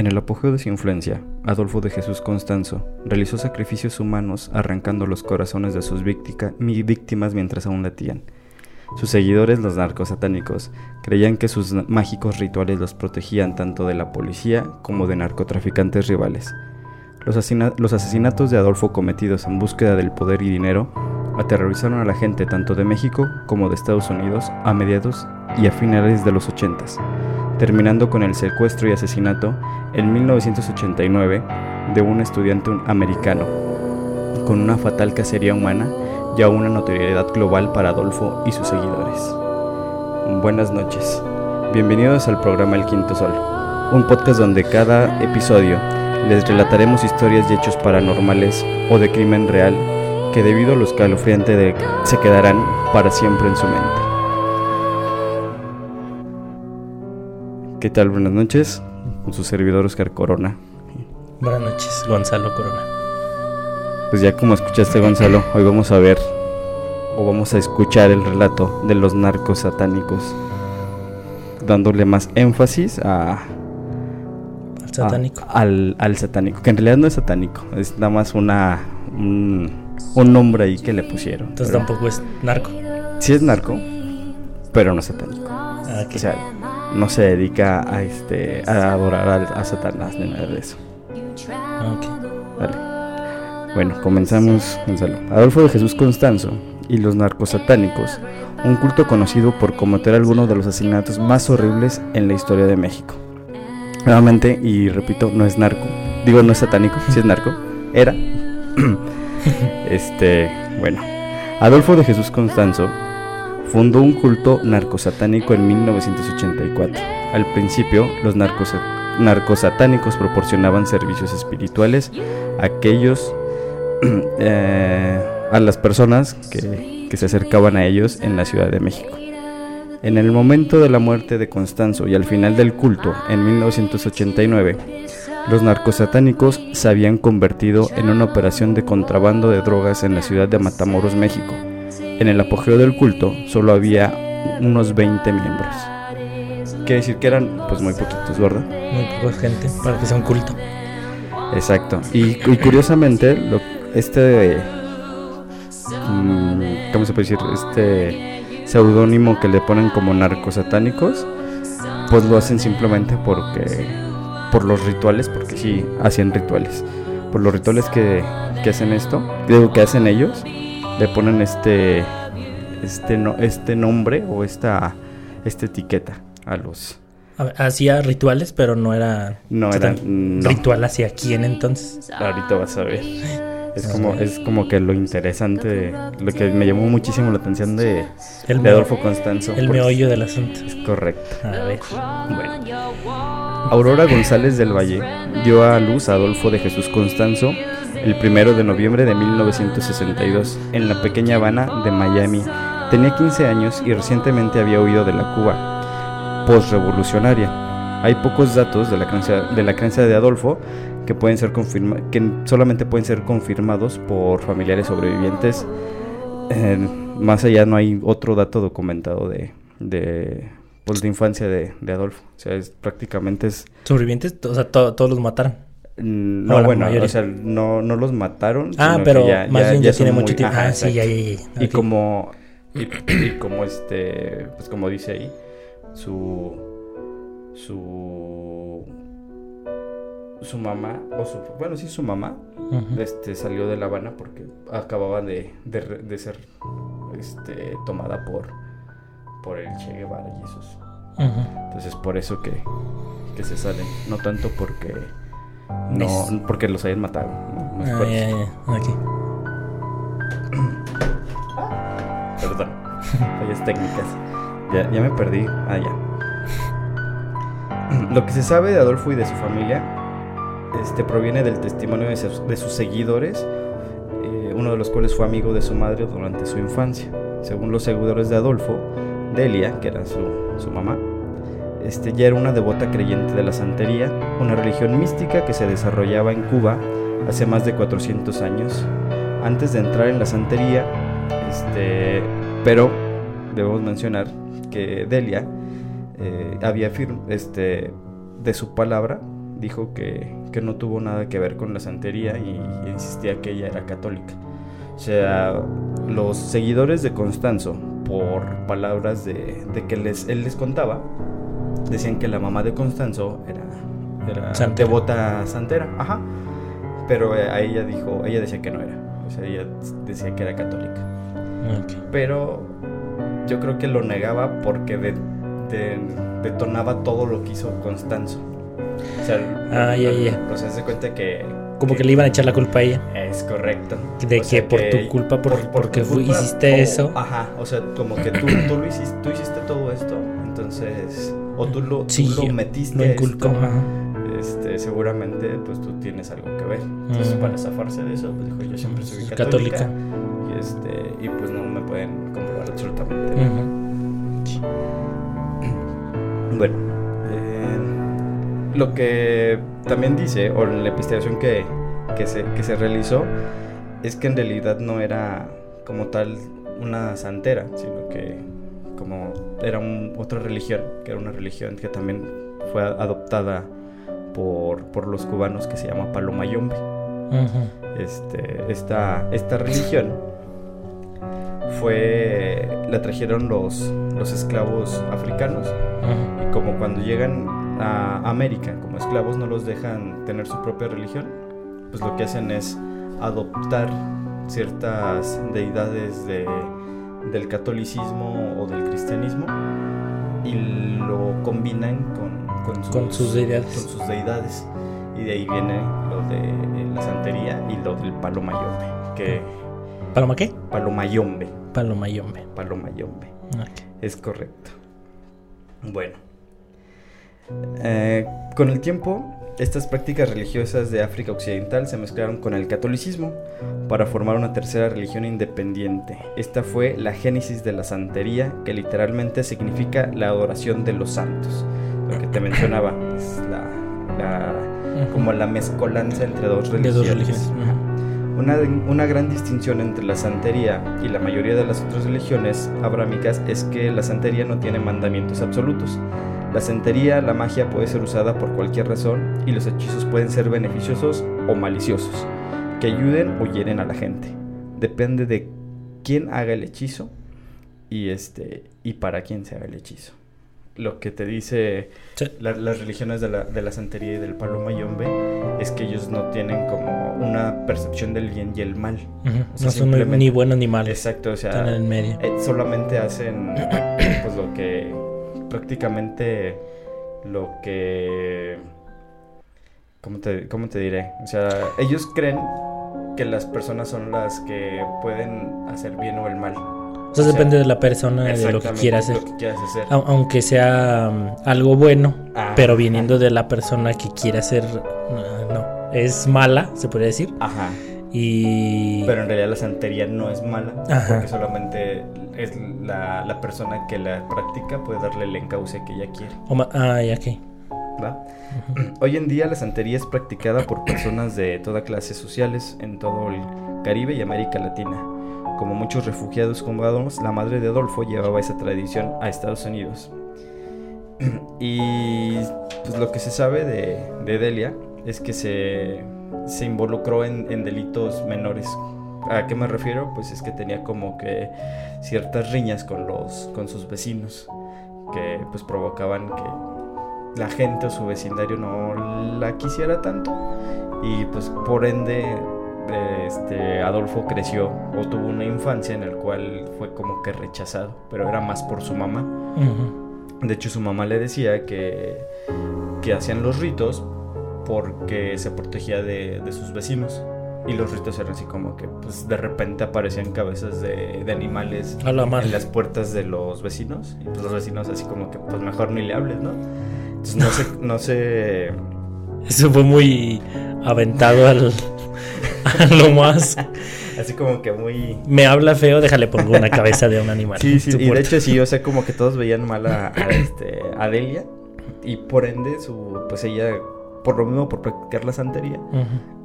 En el apogeo de su influencia, Adolfo de Jesús Constanzo realizó sacrificios humanos arrancando los corazones de sus víctimas mientras aún latían. Sus seguidores, los narcos satánicos, creían que sus mágicos rituales los protegían tanto de la policía como de narcotraficantes rivales. Los, asesinatos de Adolfo cometidos en búsqueda del poder y dinero aterrorizaron a la gente tanto de México como de Estados Unidos a mediados y a finales de los 80 terminando con el secuestro y asesinato en 1989 de un estudiante americano, con una fatal cacería humana y a una notoriedad global para Adolfo y sus seguidores. Buenas noches, bienvenidos al programa El Quinto Sol, un podcast donde cada episodio les relataremos historias y hechos paranormales o de crimen real que debido a lo escalofriante se quedarán para siempre en su mente. ¿Qué tal? Buenas noches. Con su servidor Oscar Corona. Buenas noches, Gonzalo Corona. Pues ya como escuchaste Gonzalo, hoy vamos a ver o vamos a escuchar el relato de los narcos satánicos, dándole más énfasis a, al satánico. al, satánico, que en realidad no es satánico, es nada más una un, nombre ahí que le pusieron. Entonces tampoco es narco. Sí es narco, pero no es satánico. Ah, o sea, no se dedica a este a adorar a, Satanás ni nada de eso. Bueno, comenzamos, Gonzalo. Adolfo de Jesús Constanzo y los narcos satánicos, un culto conocido por cometer algunos de los asesinatos más horribles en la historia de México. Nuevamente, y repito, no es narco, digo no es satánico, si es narco, era. este, bueno, Adolfo de Jesús Constanzo fundó un culto narcosatánico en 1984. Al principio, los narcosatánicos proporcionaban servicios espirituales a aquellos eh, a las personas que, que se acercaban a ellos en la Ciudad de México. En el momento de la muerte de Constanzo y al final del culto, en 1989, los narcosatánicos se habían convertido en una operación de contrabando de drogas en la ciudad de Matamoros, México en el apogeo del culto solo había unos 20 miembros. Quiere decir que eran pues muy poquitos, ¿verdad? Muy poca gente para que sea un culto. Exacto. Y, curiosamente, lo, este... Mm, ¿Cómo se puede decir? Este seudónimo que le ponen como narcosatánicos, pues lo hacen simplemente porque... Por los rituales, porque sí, hacían rituales. Por los rituales que, que hacen esto, digo que hacen ellos, le ponen este este no, este nombre o esta esta etiqueta a los hacía rituales pero no era no era ritual hacia quién entonces. Ahorita vas a ver. Es como es como que lo interesante lo que me llamó muchísimo la atención de, el Adolfo Constanzo el meollo del asunto. Es correcto. A ver. Bueno. Aurora González del Valle dio a luz a Adolfo de Jesús Constanzo el primero de noviembre de 1962 en la pequeña Habana de Miami. Tenía 15 años y recientemente había huido de la Cuba postrevolucionaria. Hay pocos datos de la creencia de, Adolfo que, pueden ser que solamente pueden ser confirmados por familiares sobrevivientes. Eh, más allá no hay otro dato documentado de, de, pues, infancia de, Adolfo. O sea, es, prácticamente es... ¿Sobrevivientes? O sea, todos los mataron. Mm, no, bueno, o sea, no, no los mataron. Ah, pero más bien ya, tiene mucho tiempo. ah, sí, ya, Y como, y, como este, pues como dice ahí, su, su, su mamá, o su, bueno, sí, su mamá, este, salió de La Habana porque acababa de, de, ser, este, tomada por, por el Che Guevara y esos. Entonces, por eso que, que se salen, no tanto porque no, porque los hayan matado. No, ah, Aquí. Perdón. Fallas técnicas. Ya, ya me perdí. Ah, ya. Lo que se sabe de Adolfo y de su familia este, proviene del testimonio de, sus, seguidores, eh, uno de los cuales fue amigo de su madre durante su infancia. Según los seguidores de Adolfo, Delia, que era su, su mamá, este, ya era una devota creyente de la santería, una religión mística que se desarrollaba en Cuba hace más de 400 años. Antes de entrar en la santería, este, pero debemos mencionar que Delia eh, había este, de su palabra, dijo que, que no tuvo nada que ver con la santería y, insistía que ella era católica. O sea, los seguidores de Constanzo, por palabras de, de que les, él les contaba, decían que la mamá de Constanzo era, era devota santera, ajá. Pero a ella dijo, ella decía que no era. O sea, ella decía que era católica. Pero yo creo que lo negaba porque detonaba todo lo que hizo Constanzo. O sea, ah, ya, ya. O sea, se cuenta que. Como que, le iban a echar la culpa a ella. Es correcto. De que por tu culpa, por, porque hiciste eso. Ajá, o sea, como que tú, tú, lo hiciste, tú hiciste todo esto, entonces. O tú lo, lo metiste. Lo inculcó, este, seguramente pues tú tienes algo que ver. Entonces, para zafarse de eso, pues dijo, yo siempre soy católica. Y, este, y pues no me pueden comprobar absolutamente Bueno, eh, lo que también dice, o la investigación que, que, se, que se realizó, es que en realidad no era como tal una santera, sino que como era otra religión, que era una religión que también fue adoptada por, por los cubanos que se llama Palomayombe. este, esta, esta religión fue la trajeron los, los esclavos africanos. Y como cuando llegan a América como esclavos no los dejan tener su propia religión pues lo que hacen es adoptar ciertas deidades de, del catolicismo o del cristianismo y lo combinan con con sus, deidades. Con sus deidades. Y de ahí viene lo de la santería y lo del palomayombe. Que, ¿Paloma qué? Palomayombe. Palomayombe. Palomayombe. Es correcto. Bueno. Eh, con el tiempo, estas prácticas religiosas de África Occidental se mezclaron con el catolicismo para formar una tercera religión independiente. Esta fue la génesis de la santería, que literalmente significa la adoración de los santos lo que te mencionaba, es la, como la mezcolanza entre dos religiones. Una, una, gran distinción entre la santería y la mayoría de las otras religiones abrámicas es que la santería no tiene mandamientos absolutos. La santería, la magia puede ser usada por cualquier razón y los hechizos pueden ser beneficiosos o maliciosos, que ayuden o hieren a la gente. Depende de quién haga el hechizo y, este, y para quién se haga el hechizo lo que te dice las religiones de la, de la santería y del palo mayombe es que ellos no tienen como una percepción del bien y el mal. no son ni buenos ni malos. Exacto, o sea, están en el medio. Eh, solamente hacen pues lo que prácticamente lo que ¿cómo te, ¿cómo te diré? O sea, ellos creen que las personas son las que pueden hacer bien o el mal. O sea, depende de la persona, de lo que quiera hacer. Aunque sea um, algo bueno, ah, pero viniendo de la persona que quiere hacer, no, es mala, se podría decir. Ajá. Y... Pero en realidad la santería no es mala, porque solamente es la, la, persona que la practica puede darle el encauce que ella quiere. ah, ya. ¿Va? Hoy en día la santería es practicada por personas de toda clase sociales en todo el Caribe y América Latina. Como muchos refugiados cubanos, la madre de Adolfo llevaba esa tradición a Estados Unidos. y pues lo que se sabe de, Delia es que se, se involucró en, delitos menores. ¿A qué me refiero? Pues es que tenía como que ciertas riñas con, los, con sus vecinos que pues provocaban que la gente o su vecindario no la quisiera tanto y pues por ende este, Adolfo creció o tuvo una infancia en la cual fue como que rechazado, pero era más por su mamá. De hecho, su mamá le decía que, que hacían los ritos porque se protegía de, sus vecinos. Y los ritos eran así como que pues de repente aparecían cabezas de, animales en las puertas de los vecinos. Y pues los vecinos así como que pues mejor ni le hables, ¿no? Entonces no sé, no sé. Eso fue muy aventado al, lo más. Así como que muy. Me habla feo, déjale pongo una cabeza de un animal. Sí, sí, y de hecho sí, o sea, como que todos veían mal a, este, a Delia. Y por ende, su, pues ella, por lo mismo, por practicar la santería,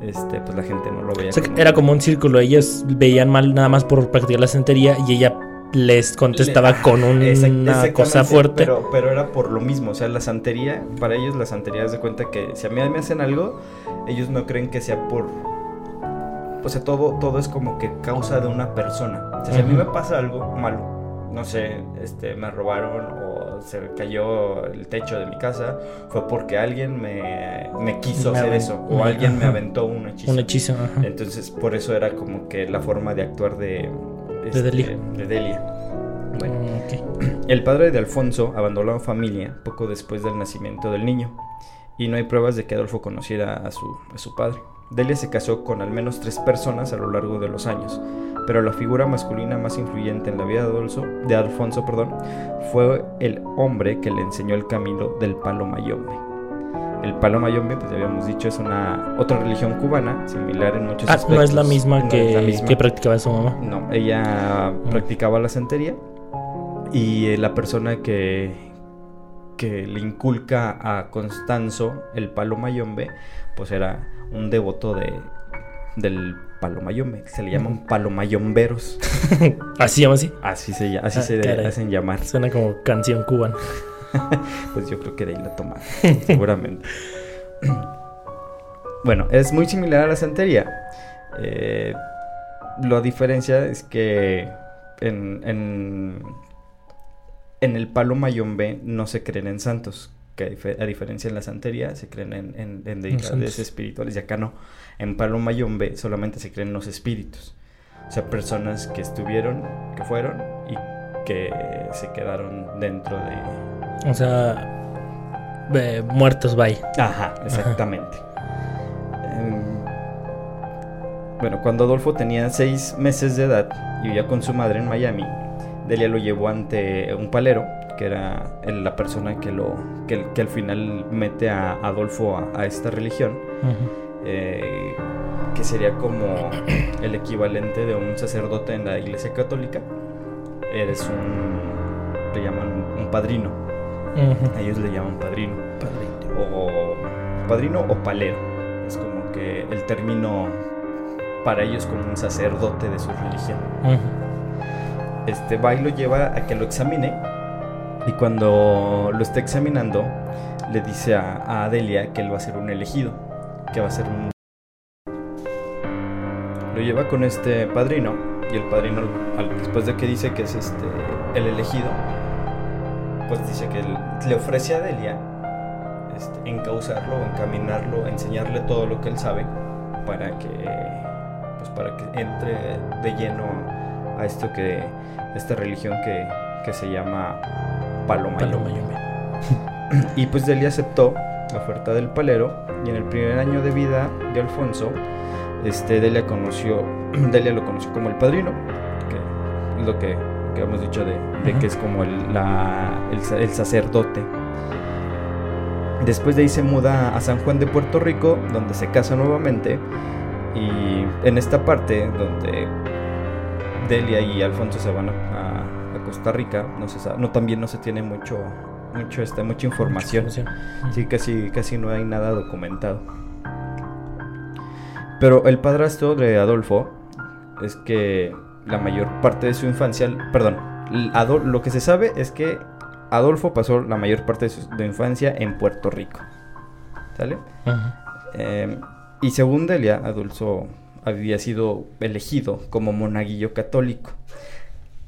este, pues la gente no lo veía. Era como un círculo, ellos veían mal nada más por practicar la santería y ella les contestaba con una cosa fuerte. Pero, pero era por lo mismo, o sea, la santería, para ellos la santería es de cuenta que si a mí me hacen algo, ellos no creen que sea por... O sea, todo, todo es como que causa de una persona. O sea, si a mí me pasa algo malo, no sé, este, me robaron o se cayó el techo de mi casa, fue porque alguien me, me quiso hacer eso o alguien me aventó un hechizo. Un hechizo, ajá. Entonces, por eso era como que la forma de actuar de de Delia. Este, de Delia. Bueno, mm, el padre de Alfonso abandonó la familia poco después del nacimiento del niño y no hay pruebas de que Adolfo conociera a su, a su padre. Delia se casó con al menos tres personas a lo largo de los años, pero la figura masculina más influyente en la vida de, Adolfo, de Alfonso perdón, fue el hombre que le enseñó el camino del palo mayombe. El palo mayombe, pues ya habíamos dicho, es una otra religión cubana, similar en muchos ah, aspectos. No es la misma, que, que practicaba su mamá. No, ella mm. practicaba la santería y eh, la persona que, que le inculca a Constanzo el palo mayombe, pues era un devoto de, del palomayombe. Se le llaman palomayomberos. ¿Así llama así? Así se, así ah, se hacen llamar. Suena como canción cubana. pues yo creo que de ahí la tomaron, seguramente. bueno, es muy similar a la santería. Eh, la diferencia es que en, en, en, el palo mayombe no se creen en santos. Que a diferencia en la santería se creen en, en, deidades espirituales y acá no. En palo mayombe solamente se creen los espíritus. O sea, personas que estuvieron, que fueron y que se quedaron dentro de, o sea, muertos, bye. Ajá, exactamente. Em, bueno, cuando Adolfo tenía seis meses de edad y vivía con su madre en Miami, Delia lo llevó ante un palero, que era la persona que, lo, que, al final mete a Adolfo a, esta religión, eh, que sería como el equivalente de un sacerdote en la iglesia católica. Eres un, le llaman un padrino ellos le llaman padrino. O padrino o palero. Es como que el término para ellos como un sacerdote de su religión. Este va y lo lleva a que lo examine. Y cuando lo está examinando, le dice a, Adelia que él va a ser un elegido. Que va a ser un. Lo lleva con este padrino. Y el padrino, después de que dice que es este el elegido, pues dice que le ofrece a Delia este, encauzarlo, encaminarlo, enseñarle todo lo que él sabe para que, pues para que entre de lleno a esto que, esta religión que, que se llama Palomayome. y pues Delia aceptó la oferta del palero y en el primer año de vida de Alfonso, este, Delia conoció, Delia lo conoció como el padrino, que es lo que que hemos dicho de, que es como el, el, sacerdote. Después de ahí se muda a San Juan de Puerto Rico, donde se casa nuevamente. Y en esta parte, donde Delia y Alfonso se van a, Costa Rica, no, se no también no se tiene mucho, mucho este, mucha información. Sí, casi, casi no hay nada documentado. Pero el padrastro de Adolfo es que la mayor parte de su infancia, perdón, lo que se sabe es que Adolfo pasó la mayor parte de su infancia en Puerto Rico. ¿Sale? Em, y según Delia, Adolfo había sido elegido como monaguillo católico.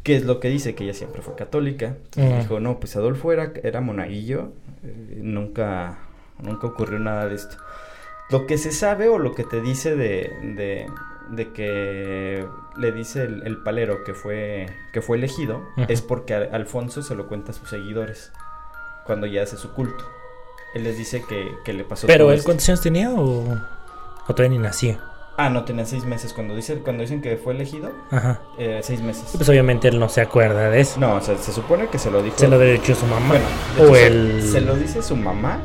¿Qué es lo que dice? Que ella siempre fue católica. Dijo, no, pues Adolfo era, era monaguillo. Eh, nunca, nunca ocurrió nada de esto. Lo que se sabe o lo que te dice de, de que le dice el, palero que fue, que fue elegido es porque Alfonso se lo cuenta a sus seguidores cuando ya hace su culto. Él les dice que, le pasó ¿Pero él cuántos años tenía o, o todavía ni nacía? Ah, no, tenía seis meses. Cuando, dice, cuando dicen que fue elegido, Ajá. Eh, seis meses. Pues obviamente él no se acuerda de eso. No, o sea, se supone que se lo dijo. Se lo dicho su mamá. o él... se lo dice su mamá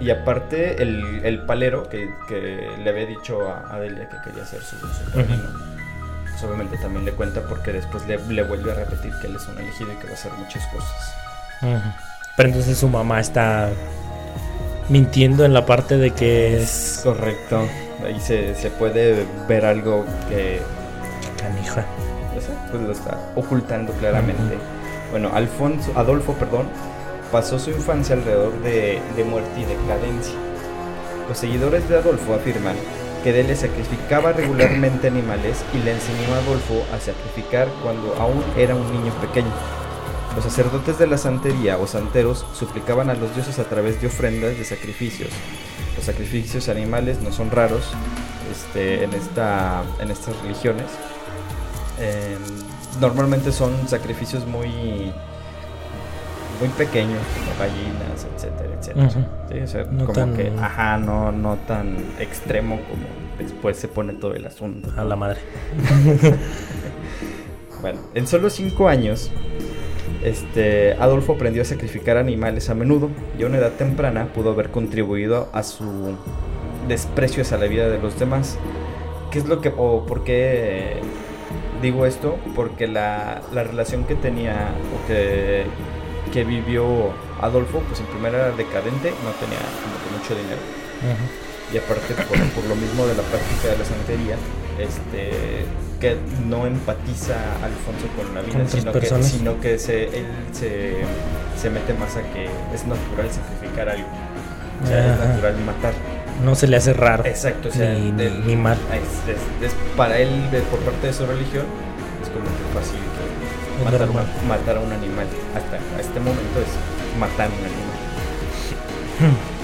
y aparte, el, el palero que, que, le había dicho a Adelia que quería ser su, su pues obviamente también le cuenta porque después le, le, vuelve a repetir que él es un elegido y que va a hacer muchas cosas. Pero entonces su mamá está mintiendo en la parte de que es... Correcto. Ahí se, se puede ver algo que... Canija. pues lo está ocultando claramente. Bueno, Alfonso, Adolfo, perdón, pasó su infancia alrededor de, de muerte y decadencia. Los seguidores de Adolfo afirman que Delia sacrificaba regularmente animales y le enseñó a Adolfo a sacrificar cuando aún era un niño pequeño. Los sacerdotes de la santería o santeros suplicaban a los dioses a través de ofrendas de sacrificios. Los sacrificios animales no son raros este, en, esta, en estas religiones. Em, normalmente son sacrificios muy muy pequeños, como gallinas, etcétera, etcétera. no como tan... que, ajá, no, no tan extremo como después se pone todo el asunto. A la madre. bueno, en solo cinco años, este, Adolfo aprendió a sacrificar animales a menudo y a una edad temprana pudo haber contribuido a su desprecio hacia la vida de los demás. ¿Qué es lo que, o por qué digo esto? Porque la, la relación que tenía, o que que vivió Adolfo, pues en primera era decadente, no tenía mucho dinero. Y aparte por, lo mismo de la práctica de la santería, este que no empatiza Alfonso con la vida, sino que, sino que se, él se, se, mete más a que es natural sacrificar algo. O sea, es natural matar. No se le hace raro. Exacto, ni, mal. Es, para él, por parte de su religión, es como que fácil matar, matar, a un animal. Hasta este momento es matar a un animal.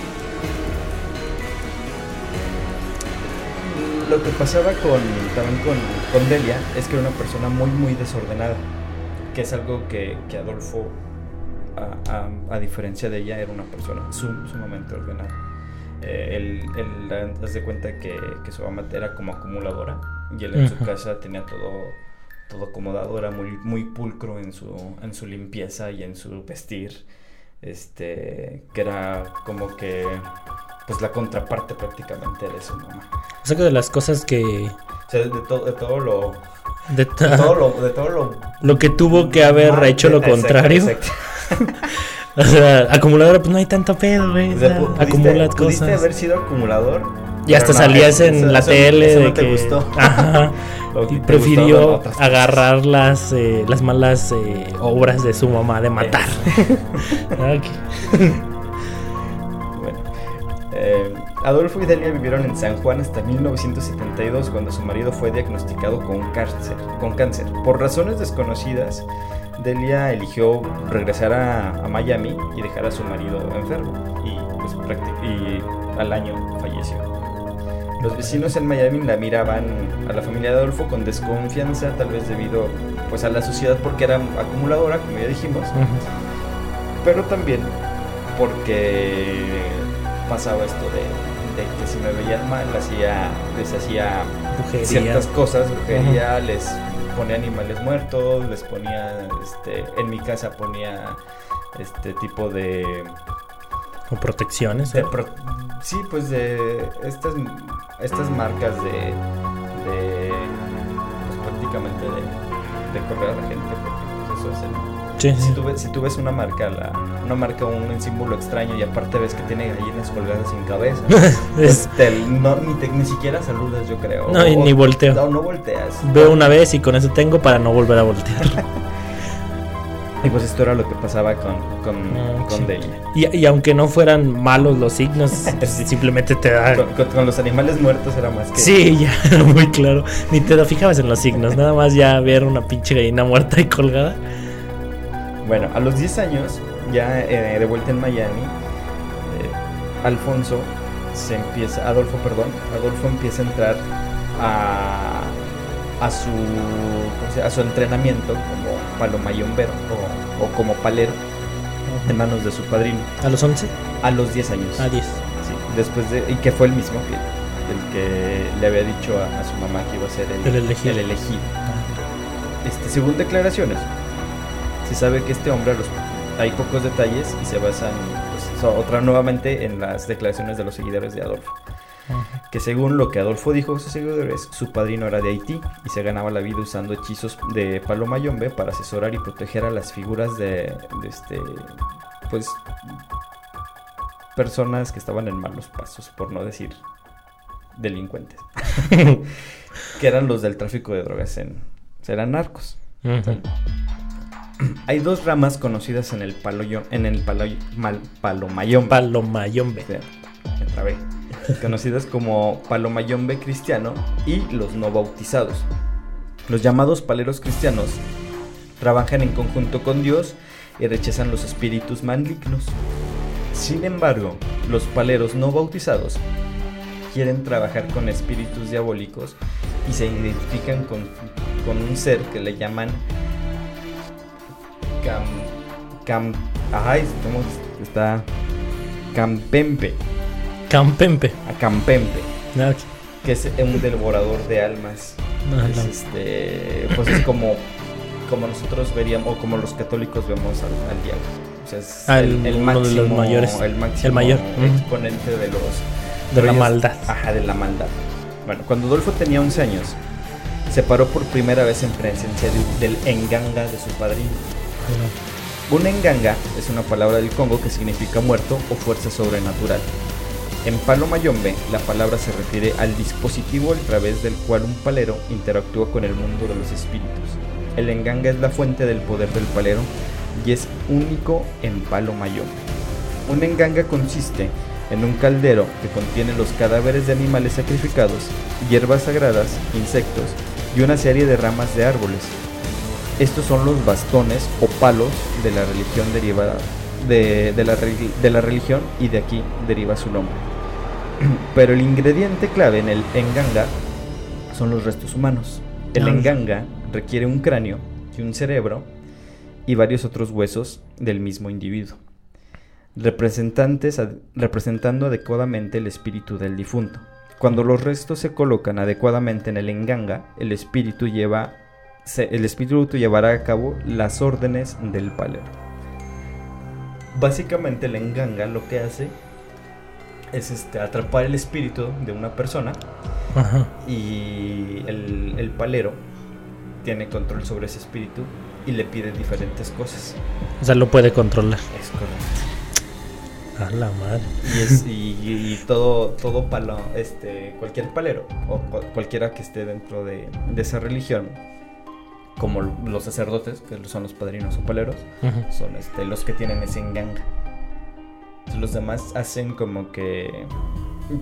Lo que pasaba con, también con, con, Delia es que era una persona muy, muy desordenada. Que es algo que, que Adolfo, a, a, diferencia de ella, era una persona sumamente ordenada. Eh, él, él, haz de cuenta que, que su mamá era como acumuladora y él en su casa tenía todo todo acomodado, era muy, muy pulcro en su, en su limpieza y en su vestir, este, que era como que, pues la contraparte prácticamente de su mamá. O sea que de las cosas que... O sea, de, de todo lo... De, todo lo, de todo lo... Lo que tuvo que haber hecho lo contrario. o sea, acumuladora, pues no hay tanto pedo, güey. O acumulas cosas. Pudiste haber sido acumulador y hasta salías en la tele de que. gustó. y prefirió agarrar las, eh, las malas eh, obras de su mamá de matar. Eh, Adolfo y Delia vivieron en San Juan hasta 1972 cuando su marido fue diagnosticado con cáncer. Con cáncer. Por razones desconocidas, Delia eligió regresar a, Miami y dejar a su marido enfermo y, pues, y al año falleció. Los vecinos en Miami la miraban a la familia de Adolfo con desconfianza, tal vez debido pues a la sociedad porque era acumuladora, como ya dijimos, pero también porque pasaba esto de, que si me veían mal hacía, les hacía ciertas cosas, brujería, les ponía animales muertos, les ponía, este, en mi casa ponía este tipo de o protecciones. sí, pues de estas, estas marcas de, de pues prácticamente de, de, correr a la gente, porque pues eso hacen. Sí. Si, tú, si tú ves una marca, la, una marca, un, símbolo extraño y aparte ves que tiene gallinas colgadas sin cabeza, pues no, ni, ni siquiera saludas, yo creo. No, y ni volteo. No, no volteas. Veo una vez y con eso tengo para no volver a voltear. Y pues esto era lo que pasaba con, con, ah, con Delia. Y, y, aunque no fueran malos los signos, simplemente te da... Con, los animales muertos era más que... Sí, ya, muy claro. Ni te fijabas en los signos, nada más ya ver una pinche gallina muerta y colgada. Bueno, a los 10 años, ya eh, de vuelta en Miami, eh, Alfonso se empieza, Adolfo, perdón, Adolfo empieza a entrar a a su, a su entrenamiento como palomayombero o, o como palero en manos de su padrino. ¿A los 11? A los 10 años. A 10. Sí, después de, y que fue el mismo que el que le había dicho a, su mamá que iba a ser el, elegido. Ah. Este, según declaraciones, se sabe que este hombre, los, hay pocos detalles y se basan pues, otra nuevamente en las declaraciones de los seguidores de Adolfo. Que según lo que Adolfo dijo a sus seguidores, su padrino era de Haití y se ganaba la vida usando hechizos de Paloma Yombe para asesorar y proteger a las figuras de, este, pues, personas que estaban en malos pasos, por no decir delincuentes, que eran los del tráfico de drogas en, Serán narcos. Hay dos ramas conocidas en el paloyo, en el palo, mal, palomayombe. Palomayombe. conocidas como palomayombe cristiano y los no bautizados. Los llamados paleros cristianos trabajan en conjunto con Dios y rechazan los espíritus malignos. Sin embargo, los paleros no bautizados quieren trabajar con espíritus diabólicos y se identifican con, con un ser que le llaman Cam. Cam. Ay, está. Campempe. Campempe. A Campempe. Ah, que es un devorador de almas. es este. Pues es como. Como nosotros veríamos, o como los católicos vemos al, diablo. O sea, es ah, el, el máximo, de los mayores. El máximo el mayor. exponente de los. De la maldad. Ajá, de la maldad. Bueno, cuando Adolfo tenía 11 años, se paró por primera vez en presencia del enganga de su padrino. Un enganga es una palabra del Congo que significa muerto o fuerza sobrenatural. En palo mayombe, la palabra se refiere al dispositivo a través del cual un palero interactúa con el mundo de los espíritus. El enganga es la fuente del poder del palero y es único en palo mayombe. Un enganga consiste en un caldero que contiene los cadáveres de animales sacrificados, hierbas sagradas, insectos y una serie de ramas de árboles, estos son los bastones o palos de la religión derivada de, la, de la religión y de aquí deriva su nombre. Pero el ingrediente clave en el enganga son los restos humanos. El enganga requiere un cráneo y un cerebro y varios otros huesos del mismo individuo, representantes, representando adecuadamente el espíritu del difunto. Cuando los restos se colocan adecuadamente en el enganga, el espíritu lleva el espíritu llevará a cabo las órdenes del palero. Básicamente el enganga lo que hace es este, atrapar el espíritu de una persona y el, el, palero tiene control sobre ese espíritu y le pide diferentes cosas. O sea, lo puede controlar. Es correcto. A la madre. Y, todo, todo palo, este, cualquier palero o cualquiera que esté dentro de, de esa religión como los sacerdotes, que son los padrinos o paleros, son este, los que tienen ese enganga. los demás hacen como que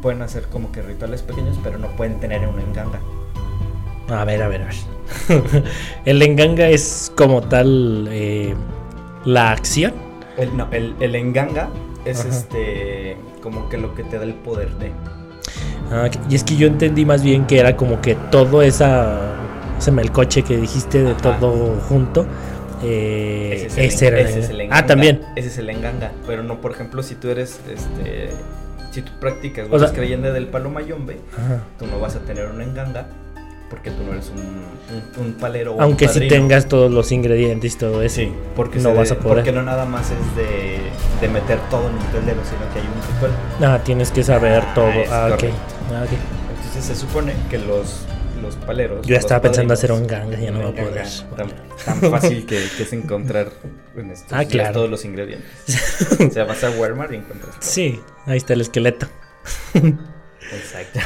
pueden hacer como que rituales pequeños, pero no pueden tener un enganga. A ver, a ver, a ver. el enganga es como tal eh, la acción. El, no, el, el enganga es este como que lo que te da el poder de. Ah, y es que yo entendí más bien que era como que todo esa se me el coche que dijiste de todo junto. Eh, ese, era el, Ah, también. Ese es el enganga. Pero no, por ejemplo, si tú eres este. Si tú practicas o eres creyente del palo mayombe, tú no vas a tener un enganga porque tú no eres un, un, palero. Aunque si tengas todos los ingredientes y todo eso. Sí, porque no vas a poder. Porque no nada más es de, de meter todo en un caldero, sino que hay un ritual. Ah, tienes que saber todo. Ah, ah, okay. Entonces se supone que los los paleros. Yo estaba pensando hacer un ganga, ya no va a poder. Tan, fácil que, es encontrar en estos, ah, claro. todos los ingredientes. o sea, vas a Walmart y encuentras. Sí, ahí está el esqueleto. Exacto.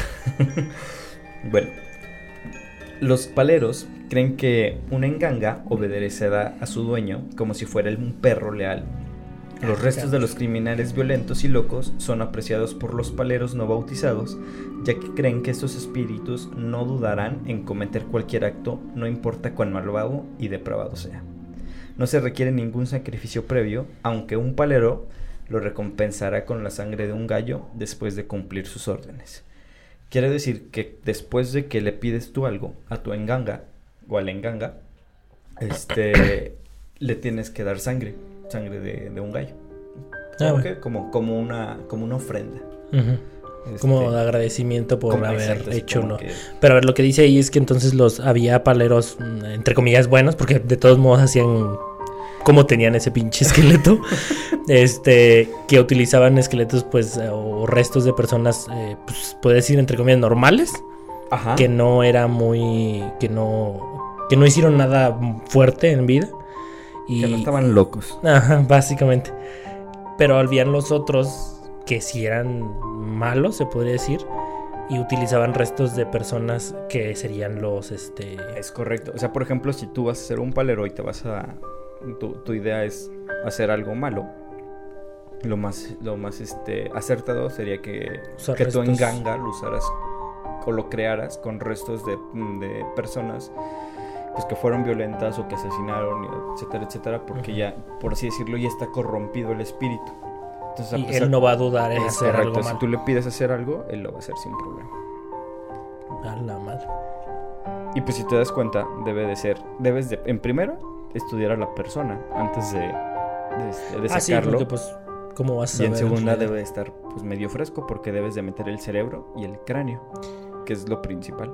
bueno, los paleros creen que un enganga obedecerá a su dueño como si fuera un perro leal los restos de los criminales violentos y locos son apreciados por los paleros no bautizados, ya que creen que estos espíritus no dudarán en cometer cualquier acto, no importa cuán malvado y depravado sea. No se requiere ningún sacrificio previo, aunque un palero lo recompensará con la sangre de un gallo después de cumplir sus órdenes. Quiere decir que después de que le pides tú algo a tu enganga o al enganga, este, le tienes que dar sangre sangre de, un gallo. Ah, como, como, una, como una ofrenda. Como este, agradecimiento por haber hecho uno. Pero a ver, lo que dice ahí es que entonces los había paleros, mm, entre comillas, buenos, porque de todos modos hacían como tenían ese pinche esqueleto, este, que utilizaban esqueletos, pues, o restos de personas, eh, pues, puede decir, entre comillas, normales, que no era muy, que no, que no hicieron nada fuerte en vida. Y, que no estaban locos. Ajá, básicamente. Pero habían los otros que si eran malos, se podría decir. y utilizaban restos de personas que serían los este es correcto. O sea por ejemplo si tú vas a ser un palero y te vas a tu, idea es hacer algo malo lo más lo más este acertado sería que que tú en ganga lo usaras o lo crearas con restos de, de personas pues que fueron violentas o que asesinaron etcétera etcétera porque ya por así decirlo ya está corrompido el espíritu y él no va a dudar en hacer algo Si tú le pides hacer algo, él lo va a hacer sin problema. A la madre. Y pues si te das cuenta, debe de ser, debes de, en primero, estudiar a la persona antes de, de, de ah, sacarlo. Sí, pues, ¿cómo vas a Y en segunda debe de estar pues medio fresco porque debes de meter el cerebro y el cráneo, que es lo principal.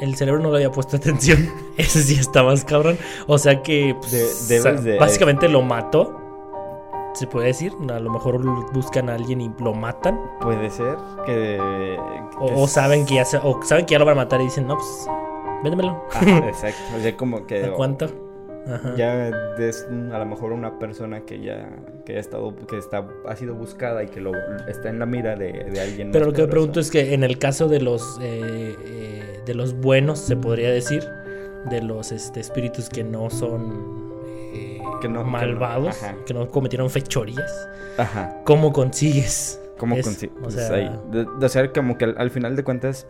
El cerebro no le había puesto atención. Ese sí está más cabrón. O sea que pues, básicamente lo mató se puede decir. A lo mejor buscan a alguien y lo matan. Puede ser que. o, saben que ya o saben que ya lo van a matar y dicen, no, pues, véndemelo. exacto. O sea, como que. ¿A cuánto? Ya es a lo mejor una persona que ya que ha estado que está ha sido buscada y que lo está en la mira de, de alguien. Pero lo que me pregunto es que en el caso de los eh, eh, de los buenos se podría decir de los este, espíritus que no son que no, malvados, que no, cometieron fechorías. Ajá. ¿Cómo consigues? ¿Cómo consigues? O sea, de, ser como que al, final de cuentas,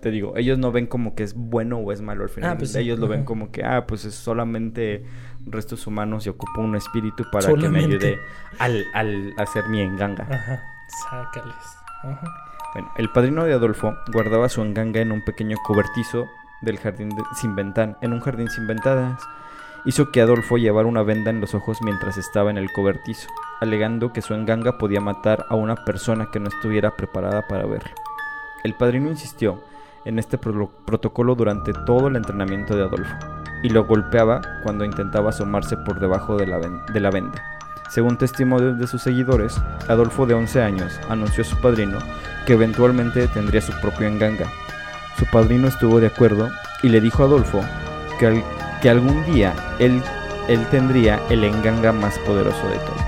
te digo, ellos no ven como que es bueno o es malo al final. Ah, pues ellos lo ven como que, ah, pues es solamente restos humanos y ocupo un espíritu para que me ayude al, al hacer mi enganga. Ajá, sácales. Ajá. Bueno, el padrino de Adolfo guardaba su enganga en un pequeño cobertizo del jardín sin ventanas, en un jardín sin ventanas hizo que Adolfo llevara una venda en los ojos mientras estaba en el cobertizo, alegando que su enganga podía matar a una persona que no estuviera preparada para verlo. El padrino insistió en este protocolo durante todo el entrenamiento de Adolfo, y lo golpeaba cuando intentaba asomarse por debajo de la, de la venda. Según testimonio de sus seguidores, Adolfo de 11 años anunció a su padrino que eventualmente tendría su propio enganga. Su padrino estuvo de acuerdo y le dijo a Adolfo que al que algún día él, él tendría el enganga más poderoso de todos.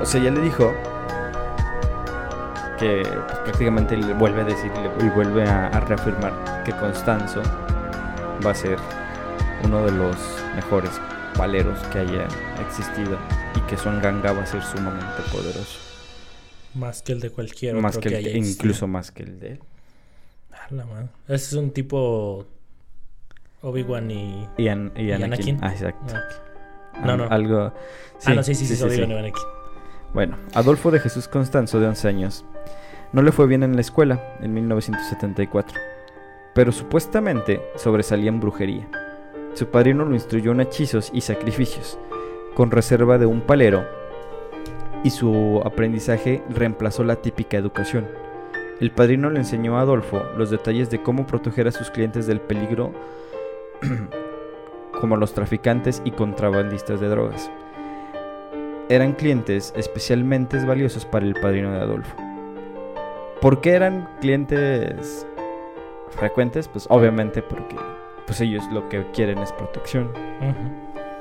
O sea, ya le dijo que pues, prácticamente le vuelve a decir y vuelve a, reafirmar que Constanzo va a ser uno de los mejores paleros que haya existido y que su enganga va a ser sumamente poderoso. Más que el de cualquier otro que, haya Incluso más que el de él. Ese es un tipo Obi-Wan y... Y, Anakin. Ah, exacto. No, no. Algo... ah, no, sí, sí, sí, Obi-Wan y Anakin. Bueno, Adolfo de Jesús Constanzo, de 11 años, no le fue bien en la escuela en 1974, pero supuestamente sobresalía en brujería. Su padrino lo instruyó en hechizos y sacrificios, con reserva de un palero, y su aprendizaje reemplazó la típica educación. El padrino le enseñó a Adolfo los detalles de cómo proteger a sus clientes del peligro como los traficantes y contrabandistas de drogas. Eran clientes especialmente valiosos para el padrino de Adolfo. ¿Por qué eran clientes frecuentes? Pues obviamente porque pues ellos lo que quieren es protección.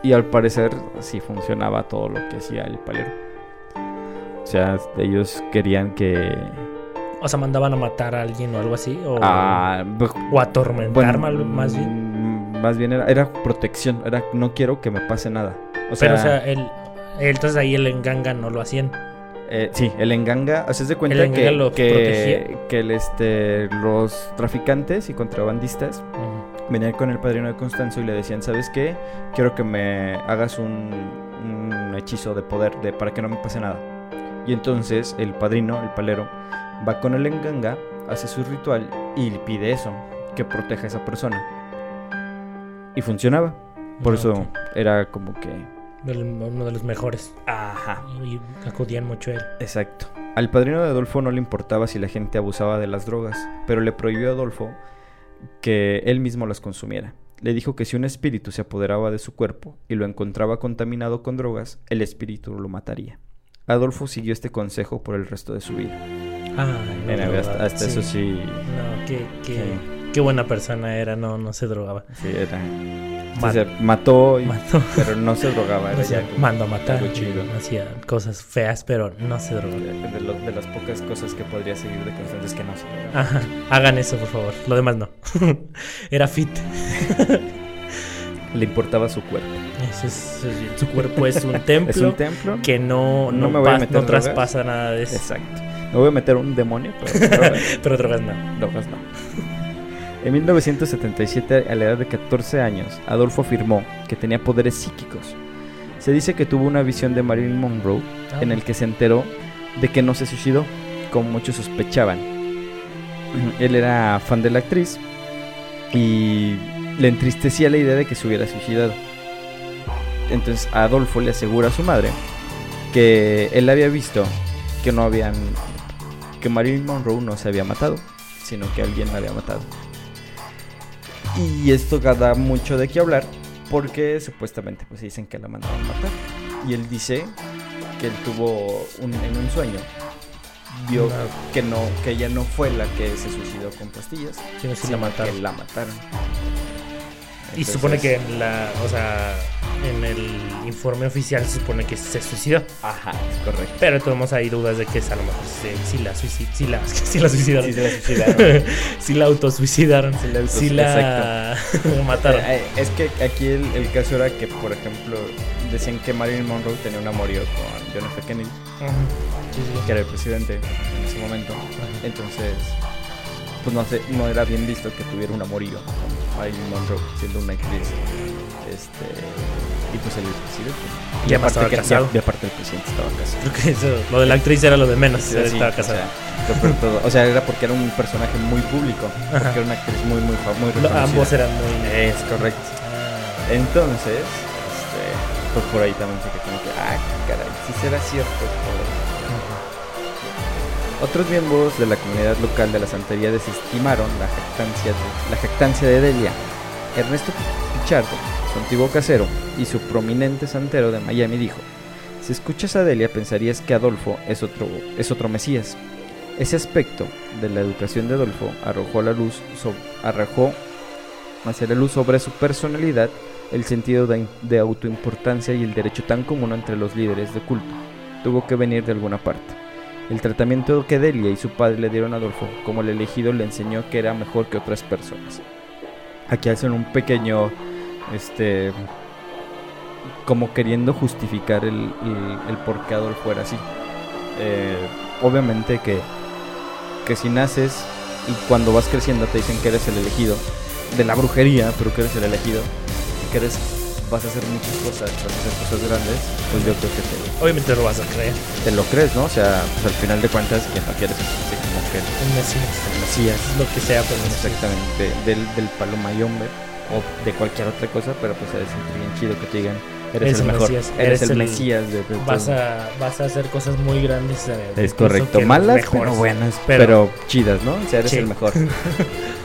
Y al parecer así funcionaba todo lo que hacía el palero. O sea, ellos querían que o sea, mandaban a matar a alguien o algo así. O, ah, o atormentar más bien más bien era, protección, era no quiero que me pase nada. O sea, Pero, o sea, él, entonces ahí el enganga no lo hacían. Eh, sí, el enganga, sea, de cuenta que, que, que el, este, los traficantes y contrabandistas venían con el padrino de Constanzo y le decían, ¿sabes qué? Quiero que me hagas un, un hechizo de poder de, para que no me pase nada. Y entonces el padrino, el palero, va con el enganga, hace su ritual y le pide eso, que proteja a esa persona. Y funcionaba. Por ah, eso era como que... Uno de los mejores. Ajá. Y acudían mucho a él. Exacto. Al padrino de Adolfo no le importaba si la gente abusaba de las drogas, pero le prohibió a Adolfo que él mismo las consumiera. Le dijo que si un espíritu se apoderaba de su cuerpo y lo encontraba contaminado con drogas, el espíritu lo mataría. Adolfo siguió este consejo por el resto de su vida. Ah, hasta, eso sí. No, que, que, Qué buena persona era, no, no se drogaba. Sí, era. mató, pero no se drogaba. mandó a matar. Hacía cosas feas, pero no se drogaba. De, las pocas cosas que podría seguir de constante es que no se drogaba. hagan eso, por favor. Lo demás no. Era fit. Le importaba su cuerpo. su cuerpo es un templo. es un templo. Que no, no, me voy a meter no traspasa nada de eso. Exacto. Me voy a meter un demonio, pero, pero drogas no. Drogas no. En 1977, a la edad de 14 años, Adolfo afirmó que tenía poderes psíquicos. Se dice que tuvo una visión de Marilyn Monroe ah. en el que se enteró de que no se suicidó, como muchos sospechaban. Él era fan de la actriz y le entristecía la idea de que se hubiera suicidado. Entonces Adolfo le asegura a su madre que él había visto que no habían que Marilyn Monroe no se había matado, sino que alguien la había matado. Y esto da mucho de qué hablar porque supuestamente pues dicen que la mandaron a matar. Y él dice que él tuvo un, en un sueño vio que no que ella no fue la que se suicidó con pastillas, sino, que la mataron. Y supone que en la, o sea, en el informe oficial se supone que se suicidó. Ajá, es correcto. Pero tenemos ahí dudas de que a lo mejor sí, la, suicid sí la, sí la suicidaron. Sí, la suicidaron. sí la autosuicidaron. Sí la, mataron. Eh, es que aquí el, caso era que, por ejemplo, decían que Marilyn Monroe tenía un amorío con John F. Kennedy, que era el presidente en ese momento. Entonces, pues no, no era bien visto que tuviera un amorío con Marilyn Monroe, siendo una actriz. Este, y pues el presidente. Y, aparte, que, casado. Y, aparte el presidente estaba casado. Creo que eso, lo de la actriz era lo de menos, estaba casado. O sea, era porque era un personaje muy público, porque era una actriz muy, muy, muy reconocida. Ambos eran muy... Es correcto. Ah. Entonces, este, pues por ahí también sé que como que, ah, caray, si será cierto. Otros miembros de la comunidad local de la santería desestimaron la jactancia de, Delia. Ernesto Pichardo su antiguo casero y su prominente santero de Miami dijo, si escuchas a Delia pensarías que Adolfo es otro, es otro Mesías. Ese aspecto de la educación de Adolfo arrojó la luz, arrojó hacia la luz sobre su personalidad, el sentido de, de autoimportancia y el derecho tan común entre los líderes de culto. Tuvo que venir de alguna parte. El tratamiento que Delia y su padre le dieron a Adolfo como el elegido le enseñó que era mejor que otras personas. Aquí hacen un pequeño este como queriendo justificar el, por qué Adolfo era así. Eh, obviamente que, que si naces y cuando vas creciendo te dicen que eres el elegido de la brujería, pero que eres el elegido, que eres vas a hacer muchas cosas, vas a hacer cosas grandes, pues yo creo que te... Obviamente lo vas a creer. Te lo crees, ¿no? O sea, pues al final de cuentas, que no quieres así como que... El Mesías. El Mesías. Lo que sea, pues. Exactamente, del, del palomayombe o de cualquier otra cosa, pero pues es bien chido que te digan, eres, el mejor, eres, el, Mesías de, vas a vas a hacer cosas muy grandes. Eh, es correcto, malas, pero buenas, pero, chidas, ¿no? O sea, eres el mejor.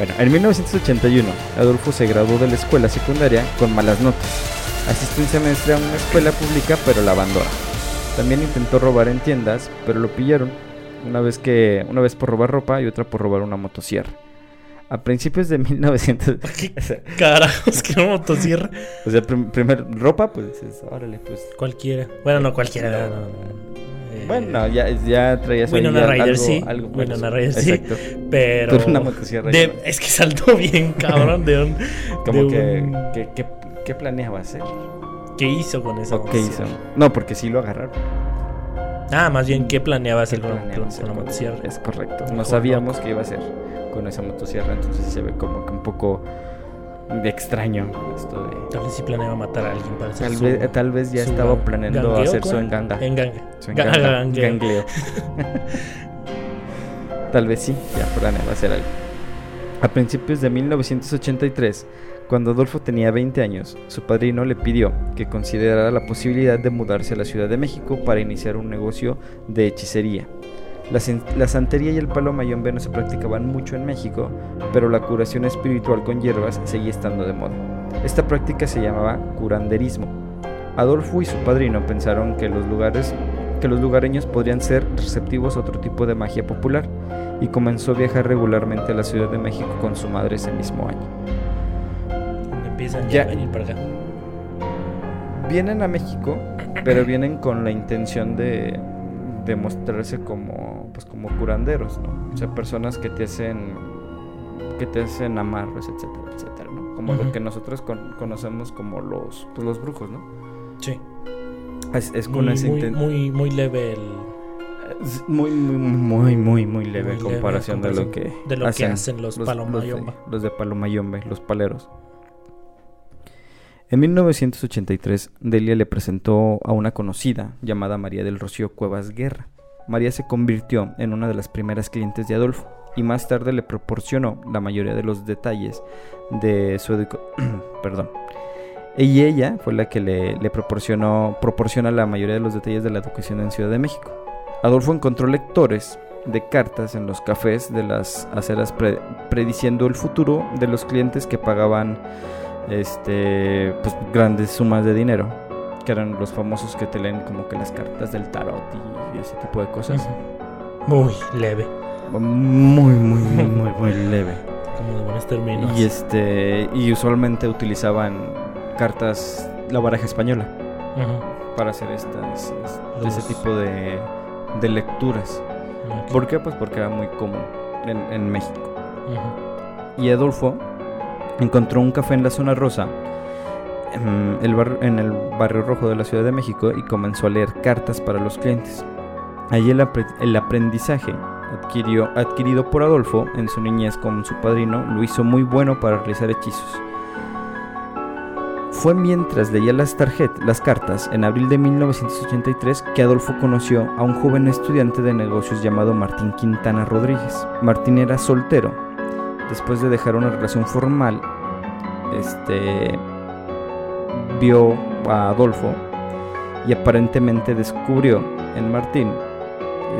bueno, en 1981, Adolfo se graduó de la escuela secundaria con malas notas. Asistió un semestre a una escuela pública, pero la abandonó. También intentó robar en tiendas, pero lo pillaron. Una vez que una vez por robar ropa y otra por robar una motosierra. A principios de 1900. ¿Qué carajos? ¿Qué motosierra? O sea, primer ropa, pues es, órale, pues. Cualquiera. Bueno, no cualquiera. No, eh, bueno, ya, ya traías bueno, una Raider sí. Algo, bueno, una Raider sí. Pero. una motosierra. es que saltó bien, cabrón. De un. Como que, que, que, ¿Qué planeaba hacer? ¿Qué hizo con esa ¿Qué hizo? No, porque sí lo agarraron. Ah, más bien, ¿qué planeaba hacer con, la motosierra? Es correcto. No sabíamos qué iba a hacer con esa motosierra, entonces se ve como que un poco extraño esto de... Tal vez sí planeaba matar a alguien para tal vez, tal vez ya estaba planeando hacer su enganga. Enganga. Su enganga. Gangleo. tal vez sí, ya planeaba hacer algo. A principios de 1983, cuando Adolfo tenía 20 años, su padrino le pidió que considerara la posibilidad de mudarse a la Ciudad de México para iniciar un negocio de hechicería. La, santería y el palo mayombe no se practicaban mucho en México, pero la curación espiritual con hierbas seguía estando de moda. Esta práctica se llamaba curanderismo. Adolfo y su padrino pensaron que los, lugares, que los lugareños podrían ser receptivos a otro tipo de magia popular y comenzó a viajar regularmente a la Ciudad de México con su madre ese mismo año. empiezan ya, a venir para acá. Vienen a México, pero vienen con la intención de, de mostrarse como, pues, como curanderos, ¿no? O sea, personas que te hacen, que te hacen amarros, etcétera, etcétera, ¿no? Como lo que nosotros conocemos como los, pues, los brujos, ¿no? Sí. Es, con muy, ese muy, muy, leve el... Muy, muy, muy, muy, muy leve en comparación, de lo que, de lo hacen, que hacen los, los Palomayomba. Los de, Palomayombe, los paleros. En 1983, Delia le presentó a una conocida llamada María del Rocío Cuevas Guerra. María se convirtió en una de las primeras clientes de Adolfo y más tarde le proporcionó la mayoría de los detalles de su educación. Perdón. Y ella fue la que le, proporcionó proporciona la mayoría de los detalles de la educación en Ciudad de México. Adolfo encontró lectores de cartas en los cafés de las aceras prediciendo el futuro de los clientes que pagaban este pues grandes sumas de dinero que eran los famosos que te leen como que las cartas del tarot y, ese tipo de cosas. Muy leve. Muy muy muy muy muy leve. Como de buenos términos. Y este y usualmente utilizaban cartas la baraja española. Para hacer estas ese tipo de, de lecturas. ¿por qué? pues porque era muy común en, en México. Y Adolfo encontró un café en la zona rosa, en el, en el barrio rojo de la Ciudad de México, y comenzó a leer cartas para los clientes. Allí el, aprendizaje adquirió, adquirido por Adolfo en su niñez con su padrino lo hizo muy bueno para realizar hechizos. Fue mientras leía las, las cartas en abril de 1983 que Adolfo conoció a un joven estudiante de negocios llamado Martín Quintana Rodríguez. Martín era soltero después de dejar una relación formal, este vio a Adolfo y aparentemente descubrió en Martín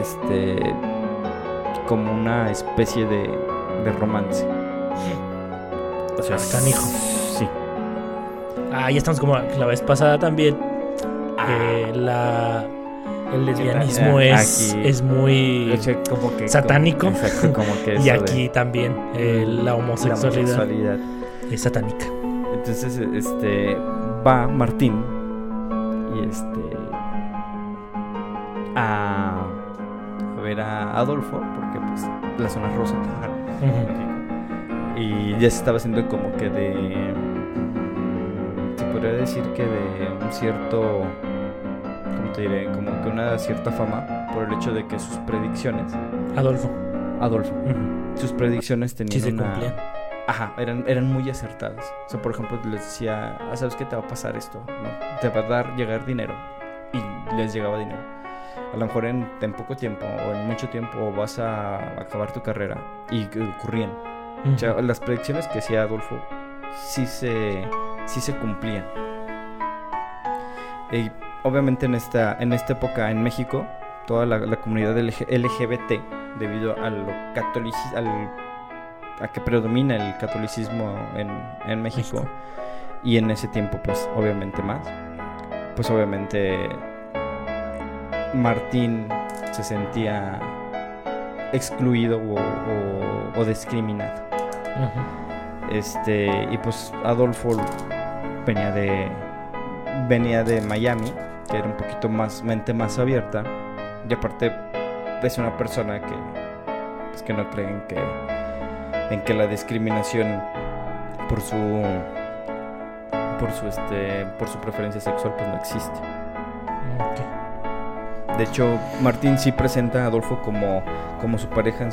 este como una especie de, de romance. O sea, canijo. Sí. Ah, ya estamos como la vez pasada también. Ah. la el lesbianismo es, es muy satánico. y aquí también eh, la, homosexualidad es satánica. Entonces, este va Martín y este a, ver a Adolfo, porque pues la zona rosa Y ya se estaba haciendo como que de. Se podría decir que de un cierto te diré, como que una cierta fama por el hecho de que sus predicciones. Adolfo. Adolfo. Sus predicciones tenían sí, una. Ajá, eran, eran muy acertadas. O sea, por ejemplo, les decía, ah, ¿sabes qué te va a pasar esto? ¿No? Te va a dar, llegar dinero. Y les llegaba dinero. A lo mejor en, en poco tiempo o en mucho tiempo vas a acabar tu carrera. Y ocurrían. O sea, las predicciones que hacía Adolfo sí se, sí se cumplían. Y obviamente en esta, en esta época en México, toda la, comunidad LGBT, debido a lo al, a que predomina el catolicismo en, México, y en ese tiempo pues obviamente más, pues obviamente Martín se sentía excluido o, discriminado. Este, y pues Adolfo venía de venía de Miami que era un poquito más mente más abierta. Y aparte es una persona que pues, que no cree en que en que la discriminación por su por su este por su preferencia sexual pues no existe. De hecho Martín sí presenta a Adolfo como como su pareja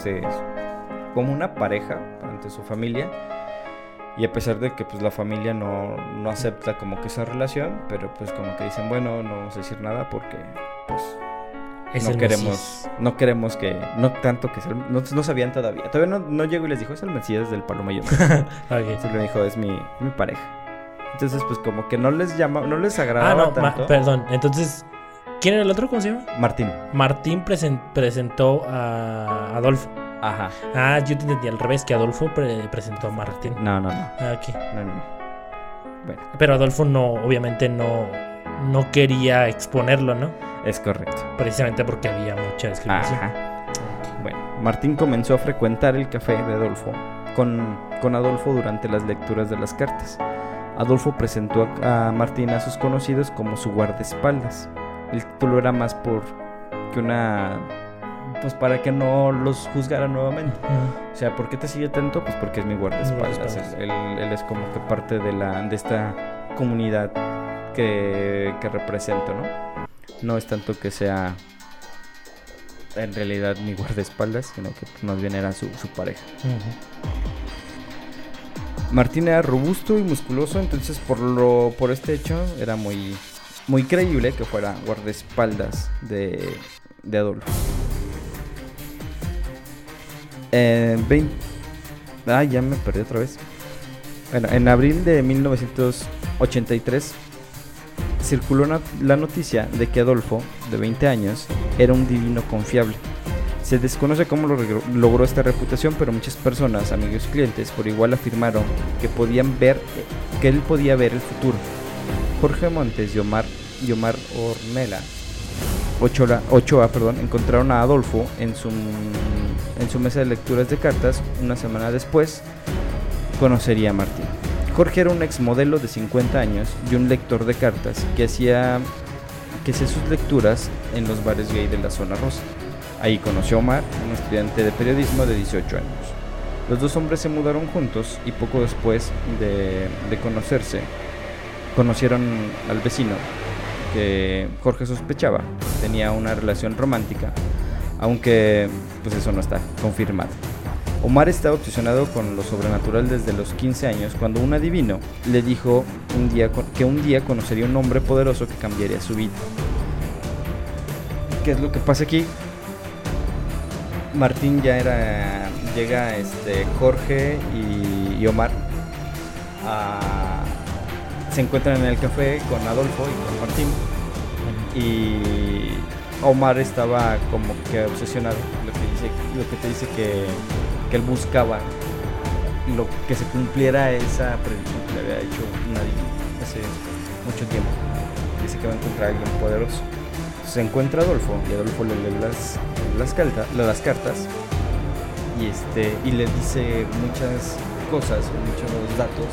como una pareja ante su familia. Y a pesar de que pues la familia no, no, acepta como que esa relación, pero pues como que dicen, bueno, no vamos a decir nada porque pues no queremos, no queremos que, no tanto que no, no sabían todavía. Todavía no, no llegó y les dijo, es el Mesías del Palomayo. okay. le dijo, es mi, mi pareja. Entonces, pues como que no les llama, no les agradaba ah, no, tanto. perdón, entonces, ¿quién era el otro? ¿Cómo se llama? Martín. Martín presentó a Adolfo. Ajá. Ah, yo te entendí al revés, que Adolfo presentó a Martín. No, no, no. Ah, aquí. No, no, Bueno. Pero Adolfo no, obviamente no, no quería exponerlo, ¿no? Es correcto. Precisamente porque había mucha discriminación. Ajá. Bueno, Martín comenzó a frecuentar el café de Adolfo con, con Adolfo durante las lecturas de las cartas. Adolfo presentó a Martín a sus conocidos como su guardaespaldas. El título era más por que una pues para que no los juzgara nuevamente. O sea, ¿por qué te sigue tanto? Pues porque es mi guardaespaldas. Él, es como que parte de la de esta comunidad que, que represento, ¿no? No es tanto que sea en realidad mi guardaespaldas, sino que más bien era su, pareja. Martín era robusto y musculoso, entonces por lo por este hecho era muy muy creíble que fuera guardaespaldas de, de Adolfo. Eh, Ah, ya me perdí otra vez. Bueno, en abril de 1983 circuló la noticia de que Adolfo, de 20 años, era un divino confiable. Se desconoce cómo lo logró esta reputación, pero muchas personas, amigos y clientes, por igual afirmaron que podían ver, que él podía ver el futuro. Jorge Montes y Omar, y Omar Ornella Ochoa, perdón, encontraron a Adolfo en su, en su mesa de lecturas de cartas. Una semana después, conocería a Martín. Jorge era un ex modelo de 50 años y un lector de cartas que hacía, que hacía sus lecturas en los bares gay de la zona rosa. Ahí conoció a Omar, un estudiante de periodismo de 18 años. Los dos hombres se mudaron juntos y poco después de, de conocerse, conocieron al vecino que Jorge sospechaba tenía una relación romántica, aunque pues eso no está confirmado. Omar estaba obsesionado con lo sobrenatural desde los 15 años cuando un adivino le dijo un día que un día conocería un hombre poderoso que cambiaría su vida. ¿Qué es lo que pasa aquí? Martín ya era llega este Jorge y, y Omar a se encuentran en el café con Adolfo y con Martín. Y Omar estaba como que obsesionado, lo que, dice, lo que te dice que, que él buscaba lo que se cumpliera esa predicción que le había hecho nadie hace mucho tiempo. Dice que va a encontrar a alguien poderoso. Se encuentra Adolfo y Adolfo le lee las, las, las cartas y, este, y le dice muchas cosas, muchos datos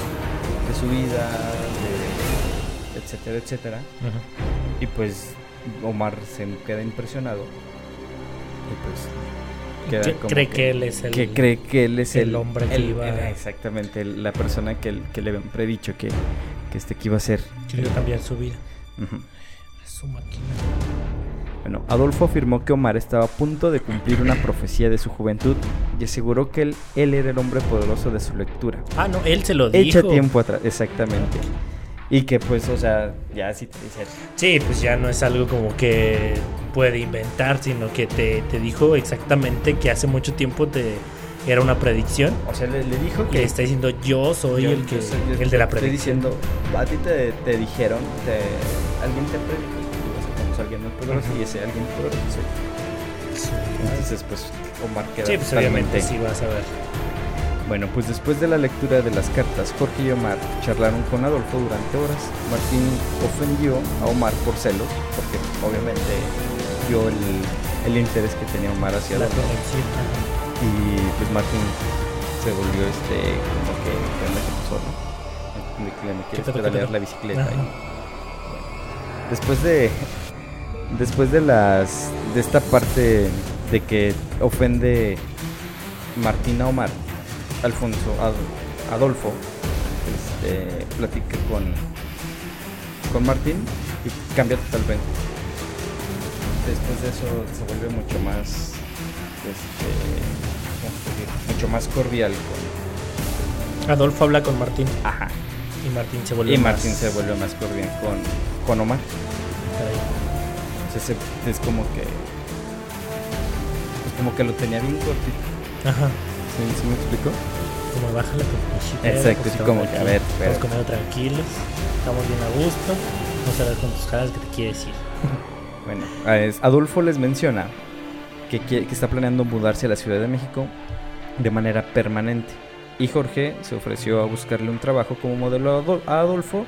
de su vida, etcétera, etcétera. Y pues Omar se queda impresionado. Y pues cree que, él es el que cree que él es el, hombre que iba exactamente la persona que, que le habían predicho que, que este que iba a ser. Que iba a cambiar su vida su máquina. Bueno Adolfo afirmó que Omar estaba a punto de cumplir una profecía de su juventud y aseguró que él, él era el hombre poderoso de su lectura. Ah no él se lo dijo. hecho tiempo atrás exactamente y que pues, o sea, ya sí te dice. Sí, pues ya no es algo como que puede inventar, sino que te, te dijo exactamente que hace mucho tiempo te era una predicción. O sea, le, dijo que. Le está diciendo yo soy el que el de la predicción. Estoy diciendo, a ti te, te dijeron, te, alguien te predijo, alguien muy poderoso y ese alguien poderoso sí. Entonces, pues, Omar queda Sí, pues obviamente sí vas a ver. Bueno, pues después de la lectura de las cartas, Jorge y Omar charlaron con Adolfo durante horas. Martín ofendió a Omar por celos, porque obviamente vio el, interés que tenía Omar hacia Adolfo. Y pues Martín se volvió este, como que, ¿qué pasó, no? Le, quieres pedalear la bicicleta. después de, después de las, de esta parte de que ofende Martín a Omar, Alfonso, Adolfo, este, platica con, con Martín y cambia totalmente. Después de eso se vuelve mucho más, este, mucho más cordial con... Adolfo habla con Martín. Ajá. Y Martín se vuelve y Martín se vuelve más cordial con, con Omar. Entonces es como que es como que lo tenía bien cortito. Ajá. ¿Sí, ¿Sí me explico? Como bájale tu Exacto, es como que a ver, Estamos comiendo tranquilos, estamos bien a gusto, vamos a ver con tus caras que te quiere decir. bueno, Adolfo les menciona que, que está planeando mudarse a la Ciudad de México de manera permanente. Y Jorge se ofreció a buscarle un trabajo como modelo a Adolfo,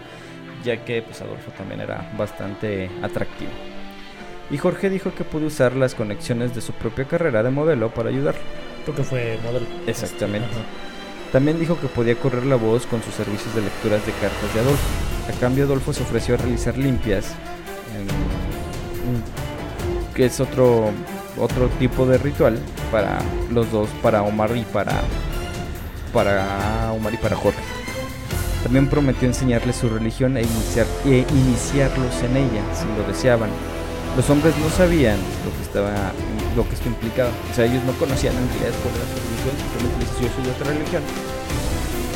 ya que pues Adolfo también era bastante atractivo. Y Jorge dijo que pudo usar las conexiones de su propia carrera de modelo para ayudarlo. Porque fue modelo. Exactamente. También dijo que podía correr la voz con sus servicios de lecturas de cartas de Adolfo. A cambio, Adolfo se ofreció a realizar limpias, que es otro, otro tipo de ritual para los dos, para Omar y para, para Omar y para Jorge. También prometió enseñarles su religión e, iniciar, e iniciarlos en ella, si lo deseaban. Los hombres no sabían lo que estaba lo que esto implicaba. O sea, ellos no conocían en realidad cuál era su religión, simplemente les yo soy de otra religión.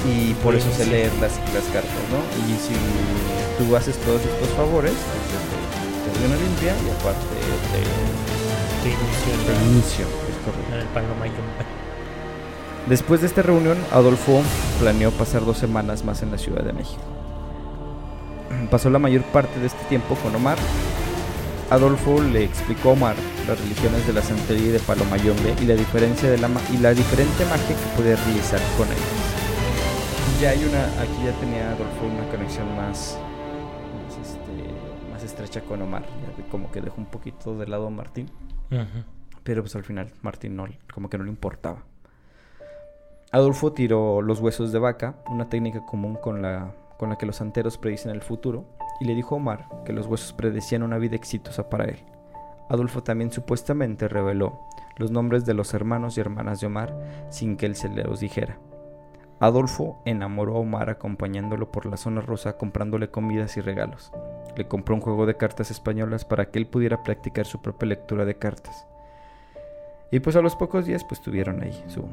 Y por eso se leen las, las cartas, ¿no? Y si tú haces todos estos favores, entonces te, doy una limpia y aparte te, te inicio. Te inicio, es correcto. Después de esta reunión, Adolfo planeó pasar dos semanas más en la Ciudad de México. Pasó la mayor parte de este tiempo con Omar Adolfo le explicó a Omar las religiones de la santería y de Palomayombe y la diferencia de la y la diferente magia que podía realizar con ellos. Ya hay una, aquí ya tenía Adolfo una conexión más, más, este, estrecha con Omar, como que dejó un poquito de lado a Martín, pero pues al final Martín no, como que no le importaba. Adolfo tiró los huesos de vaca, una técnica común con la, con la que los santeros predicen el futuro, y le dijo a Omar que los huesos predecían una vida exitosa para él. Adolfo también supuestamente reveló los nombres de los hermanos y hermanas de Omar sin que él se los dijera. Adolfo enamoró a Omar acompañándolo por la zona rosa comprándole comidas y regalos. Le compró un juego de cartas españolas para que él pudiera practicar su propia lectura de cartas. Y pues a los pocos días pues tuvieron ahí su,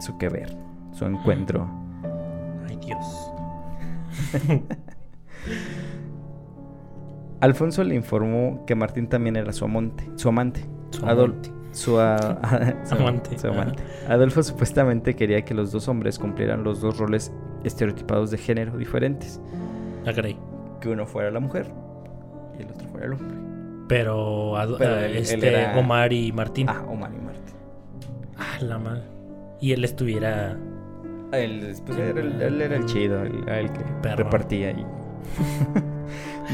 su que ver, su encuentro. Ay Dios. Alfonso le informó que Martín también era su amante. Su amante. Su amante. Su, amante. Adolfo supuestamente quería que los dos hombres cumplieran los dos roles estereotipados de género diferentes. Ah, que uno fuera la mujer y el otro fuera el hombre. Pero, este, Omar y Martín. Ah, Omar y Martín. Ah, la mal. Y él estuviera. Él, pues, era, él, era el chido, el, que repartía ahí.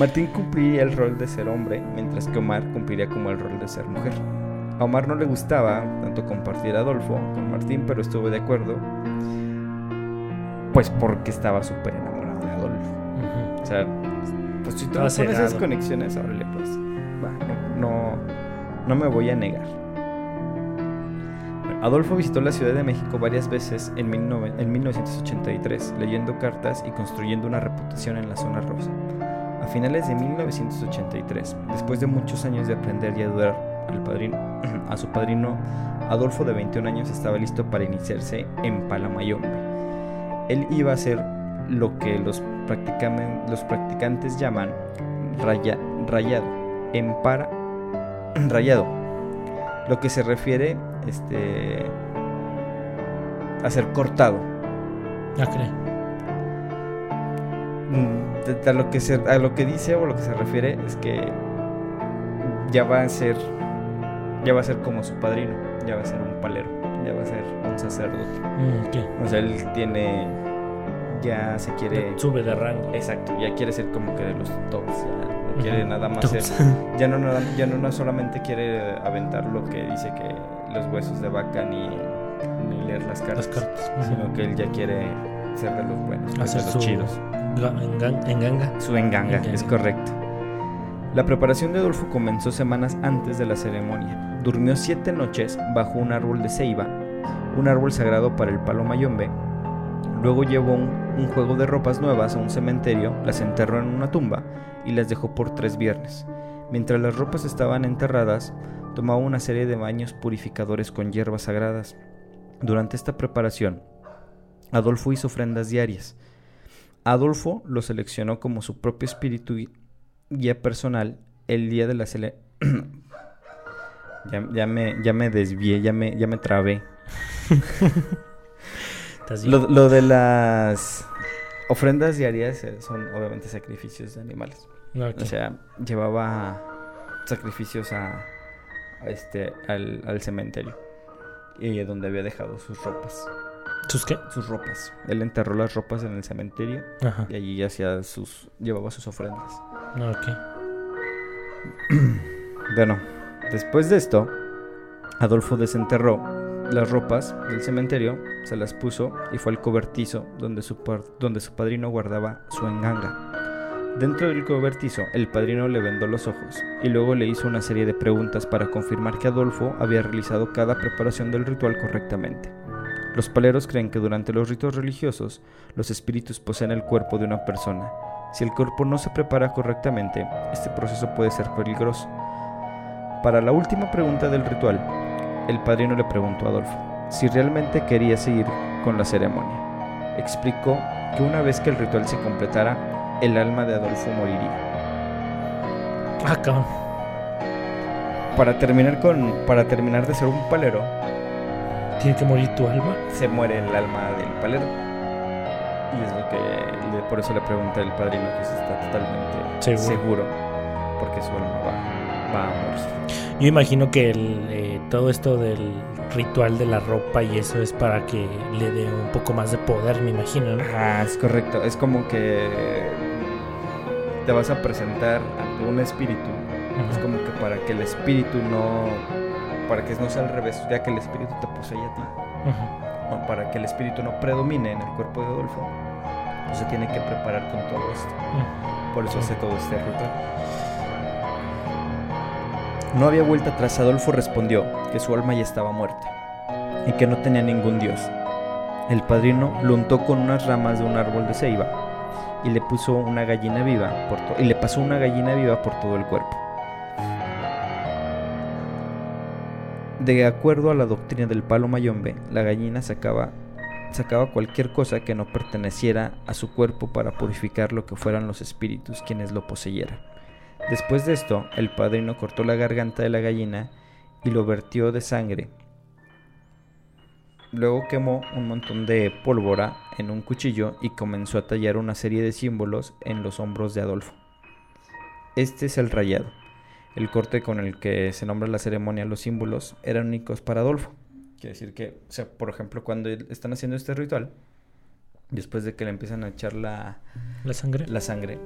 Martín cumpliría el rol de ser hombre, mientras que Omar cumpliría como el rol de ser mujer. A Omar no le gustaba tanto compartir a Adolfo con Martín, pero estuvo de acuerdo, pues porque estaba súper enamorado de Adolfo. O sea, pues si tú pones esas conexiones, órale, pues, no, no, me voy a negar. Adolfo visitó la Ciudad de México varias veces en, en 1983, leyendo cartas y construyendo una reputación en la zona rosa. A finales de 1983, después de muchos años de aprender y ayudar al padrino, a su padrino, Adolfo de 21 años estaba listo para iniciarse en Palamayombe. Él iba a hacer lo que los, los practicantes llaman rayado, en para, rayado, lo que se refiere este, a ser cortado. Ah, cree. Mm, a lo que se, a lo que dice o lo que se refiere es que ya va a ser ya va a ser como su padrino, ya va a ser un palero, ya va a ser un sacerdote. Mm, o sea, él tiene ya se quiere sube de rango. Exacto, ya quiere ser como que de los tops, ya no quiere nada más ser, ya no ya no, solamente quiere aventar lo que dice que los huesos de vaca ni, ni leer las cartas, sino que él ya quiere ser de los buenos, de los chidos. Enganga. Su enganga, es correcto. La preparación de Adolfo comenzó semanas antes de la ceremonia. Durmió siete noches bajo un árbol de ceiba, un árbol sagrado para el palo mayombe. Luego llevó un, un, juego de ropas nuevas a un cementerio, las enterró en una tumba y las dejó por tres viernes. Mientras las ropas estaban enterradas, tomaba una serie de baños purificadores con hierbas sagradas. Durante esta preparación, Adolfo hizo ofrendas diarias. Adolfo lo seleccionó como su propio espíritu guía personal el día de la cele... ya, me, ya me desvié, ya me, ya me trabé. lo, de las ofrendas diarias eh, son obviamente sacrificios de animales. O sea, llevaba sacrificios a, este, al, al cementerio y donde había dejado sus ropas. ¿Sus qué? Sus ropas. Él enterró las ropas en el cementerio y allí hacía sus, llevaba sus ofrendas. Ok. bueno, después de esto, Adolfo desenterró las ropas del cementerio, se las puso y fue al cobertizo donde su, donde su padrino guardaba su enganga. Dentro del cobertizo, el padrino le vendó los ojos y luego le hizo una serie de preguntas para confirmar que Adolfo había realizado cada preparación del ritual correctamente. Los paleros creen que durante los ritos religiosos, los espíritus poseen el cuerpo de una persona. Si el cuerpo no se prepara correctamente, este proceso puede ser peligroso. Para la última pregunta del ritual, el padrino le preguntó a Adolfo si realmente quería seguir con la ceremonia. Explicó que una vez que el ritual se completara, el alma de Adolfo moriría. Ah, Para terminar con, para terminar de ser un palero, tiene que morir tu alma. Se muere el alma del palero. Y es lo que por eso le pregunté al padrino que se está totalmente seguro, porque su alma va, a morir. Yo imagino que el, eh, todo esto del ritual de la ropa y eso es para que le dé un poco más de poder, me imagino, ¿no? Ah, es correcto. Es como que te vas a presentar ante un espíritu. Es como que para que el espíritu no. Para que no sea al revés, ya que el espíritu te posee a ti. para que el espíritu no predomine en el cuerpo de Adolfo, pues se tiene que preparar con todo esto. Por eso hace todo este ritual. No había vuelta atrás. Adolfo respondió que su alma ya estaba muerta y que no tenía ningún dios. El padrino lo untó con unas ramas de un árbol de ceiba y le puso una gallina viva por y le pasó una gallina viva por todo el cuerpo. De acuerdo a la doctrina del palo mayombe, la gallina sacaba, cualquier cosa que no perteneciera a su cuerpo para purificar lo que fueran los espíritus quienes lo poseyeran. Después de esto, el padrino cortó la garganta de la gallina y lo vertió de sangre Luego quemó un montón de pólvora en un cuchillo y comenzó a tallar una serie de símbolos en los hombros de Adolfo. Este es el rayado. El corte con el que se nombra la ceremonia los símbolos eran únicos para Adolfo. Quiere decir que, o sea, por ejemplo, cuando están haciendo este ritual, después de que le empiezan a echar la, la sangre, la sangre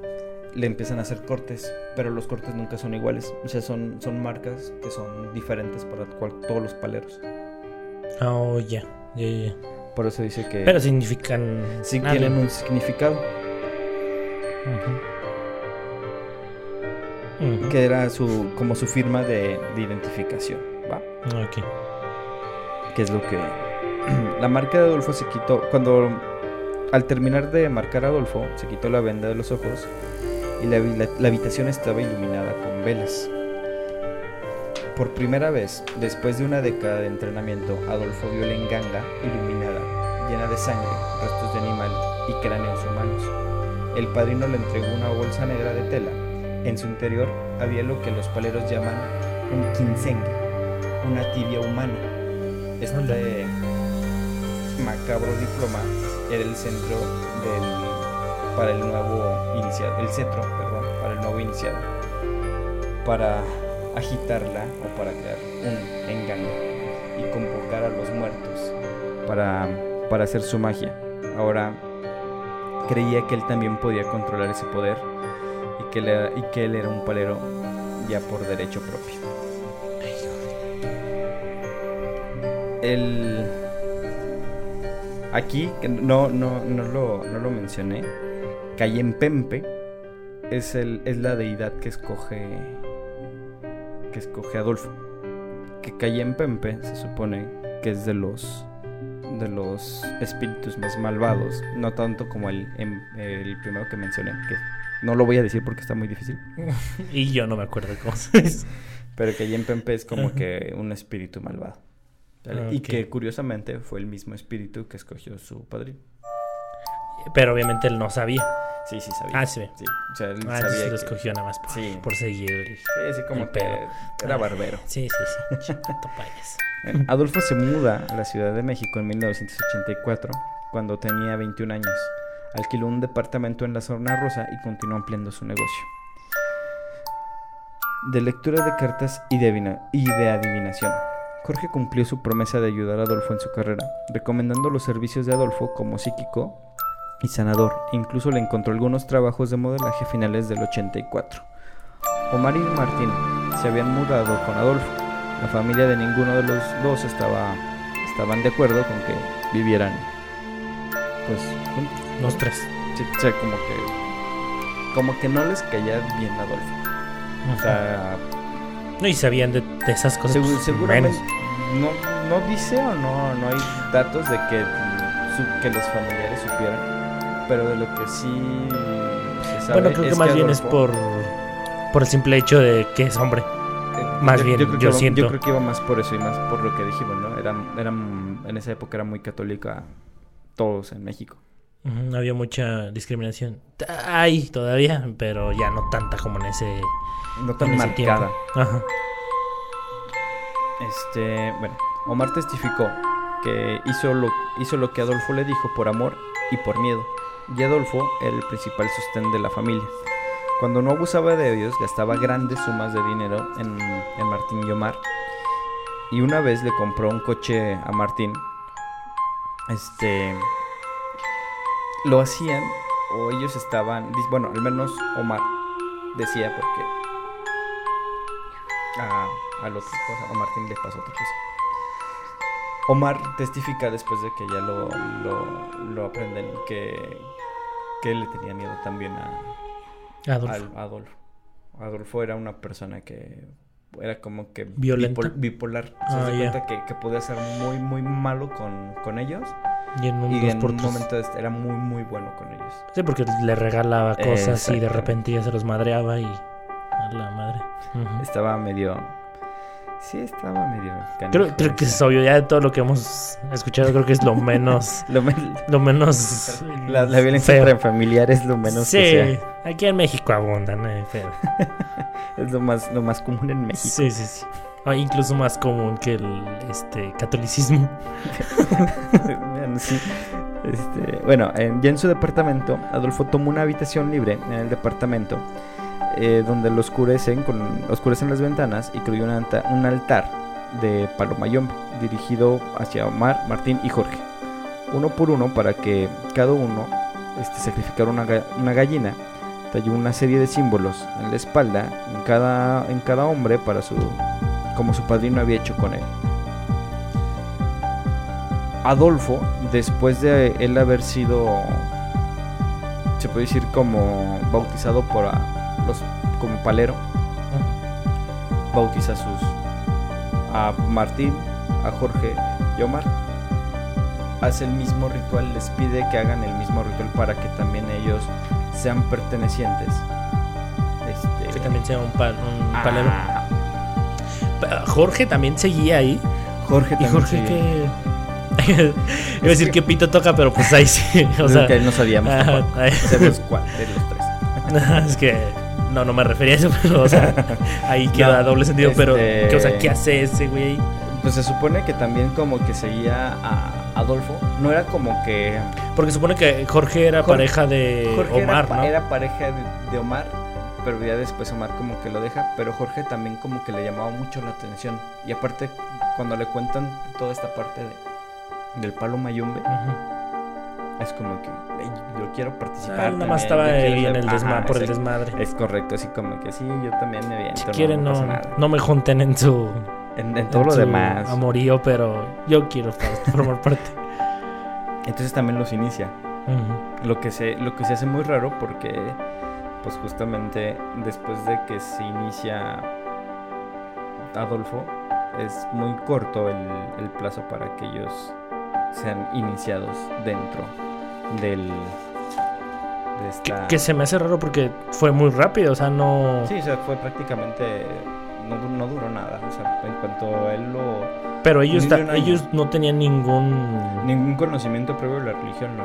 le empiezan a hacer cortes, pero los cortes nunca son iguales. O sea, son, son marcas que son diferentes para todos los paleros. Oh, ya, ya, ya. Por eso dice que. Pero significan. Sí, tienen un significado. Que era su, como su firma de, identificación. ¿Va? Ok. Que es lo que. la marca de Adolfo se quitó. Cuando. Al terminar de marcar a Adolfo, se quitó la venda de los ojos y la habitación estaba iluminada con velas. Por primera vez, después de una década de entrenamiento, Adolfo vio la enganga iluminada, llena de sangre, restos de animal y cráneos humanos. El padrino le entregó una bolsa negra de tela. En su interior había lo que los paleros llaman un quincengue, una tibia humana. Este macabro diploma era el centro del para el nuevo iniciado, el cetro, perdón, para el nuevo iniciado. Para agitarla o para crear un engaño y convocar a los muertos para, para hacer su magia. Ahora creía que él también podía controlar ese poder y que, él era un palero ya por derecho propio. El... Aquí, no, no, no, lo, no lo mencioné, Cayempempe es, el, es la deidad que escoge que escoge Adolfo. Que Cayempempe se supone que es de los de los espíritus más malvados, no tanto como el, em, el primero que mencioné, no lo voy a decir porque está muy difícil. y yo no me acuerdo cómo es. Pero que Pempe es como que un espíritu malvado. Y que curiosamente fue el mismo espíritu que escogió su padrino. Pero obviamente él no sabía. Sí, sí sabía. Ah, sí. sí. O sea, él ah, sabía sí lo escogió nada más por, sí. por seguir el, Sí, sí, como que era barbero. Sí, sí, sí. Adolfo se muda a la Ciudad de México en 1984, cuando tenía 21 años. Alquiló un departamento en la zona rosa y continuó ampliando su negocio. De lectura de cartas y de, y de adivinación. Jorge cumplió su promesa de ayudar a Adolfo en su carrera, recomendando los servicios de Adolfo como psíquico y sanador. Incluso le encontró algunos trabajos de modelaje finales del 84. Omar y Martín se habían mudado con Adolfo. La familia de ninguno de los dos estaba, estaban de acuerdo con que vivieran pues juntos. Los tres. Sí, o sea, como que como que no les caía bien Adolfo. O sea, no, y sabían de, esas cosas. Pues, seguramente no, no dice o no, no hay datos de que, que los familiares supieran, pero de lo que sí se sabe Bueno, creo que más bien es por, por el simple hecho de que es hombre. Eh, más bien, yo, siento. Yo creo que iba más por eso y más por lo que dijimos, ¿no? Eran, eran, en esa época era muy católica todos en México. No había mucha discriminación. Hay todavía, pero ya no tanta como en ese. No tan marcada. Ajá. Este, bueno, Omar testificó que hizo lo, hizo lo que Adolfo le dijo por amor y por miedo. Y Adolfo era el principal sostén de la familia. Cuando no abusaba de ellos, gastaba grandes sumas de dinero en, en Martín y Omar. Y una vez le compró un coche a Martín. Este lo hacían o ellos estaban, bueno, al menos Omar decía porque a, al otro cosa, a Martín le pasó otra cosa. Omar testifica después de que ya lo, lo, aprenden que, que él le tenía miedo también a Adolfo. Adolfo. Adolfo era una persona que era como que Violenta. bipolar. Ah, se cuenta que, que, podía ser muy, muy malo con, con ellos y en un, momento era muy, muy bueno con ellos. Sí, porque le regalaba cosas y de repente ya se los madreaba y. A la madre. Estaba medio. Sí, estaba medio. Creo, creo, que es obvio, ya de todo lo que hemos escuchado, creo que es lo menos. lo, menos. La, violencia entre familiares es lo menos. Sí, aquí en México abundan, ¿eh? es lo más, lo más común en México. Sí, sí, sí. Incluso más común que el este, catolicismo. Este, bueno, ya en su departamento, Adolfo tomó una habitación libre en el departamento, eh, donde lo oscurecen, con, oscurecen las ventanas y creó un altar de palomayón dirigido hacia Omar, Martín y Jorge, uno por uno para que cada uno este, sacrificara una, una gallina. Talló una serie de símbolos en la espalda en cada, en cada hombre para su como su padrino había hecho con él. Adolfo, después de él haber sido, se puede decir como bautizado por los, como palero, bautiza a sus, a Martín, a Jorge y Omar. Hace el mismo ritual, les pide que hagan el mismo ritual para que también ellos sean pertenecientes. Este, que también sea un, un palero. Jorge también seguía ahí. Jorge también. Y Jorge que. Iba a decir que... Pito toca, pero pues ahí sí. O sea, que no sabíamos. sabemos cuál de los tres. es que. No, no me refería a eso, pero, o sea, ahí queda doble sentido, pero, este, o sea, ¿qué hace ese güey? Pues se supone que también como que seguía a Adolfo, no era como que... Porque se supone que Jorge era pareja de Omar, era, ¿no? Era pareja de Omar pero ya después Omar como que lo deja, pero Jorge también como que le llamaba mucho la atención. Y aparte, cuando le cuentan toda esta parte de, del palo mayumbe, es como que yo quiero participar. Ah, nada más estaba ahí en el desmadre, por el desmadre. Es correcto, así como que sí, yo también me aviento. Si quieren, no, no, me junten en su. En, todo lo demás. Amorío, pero yo quiero formar parte. Entonces también los inicia. Lo que se lo que se hace muy raro porque pues justamente después de que se inicia Adolfo, es muy corto el, plazo para que ellos sean iniciados dentro del... De esta... que, se me hace raro porque fue muy rápido, o sea, no... Sí, o sea, fue prácticamente... No, no duró nada, o sea, en cuanto él lo... Pero ellos, ellos no tenían ningún... Ningún conocimiento previo de la religión, no.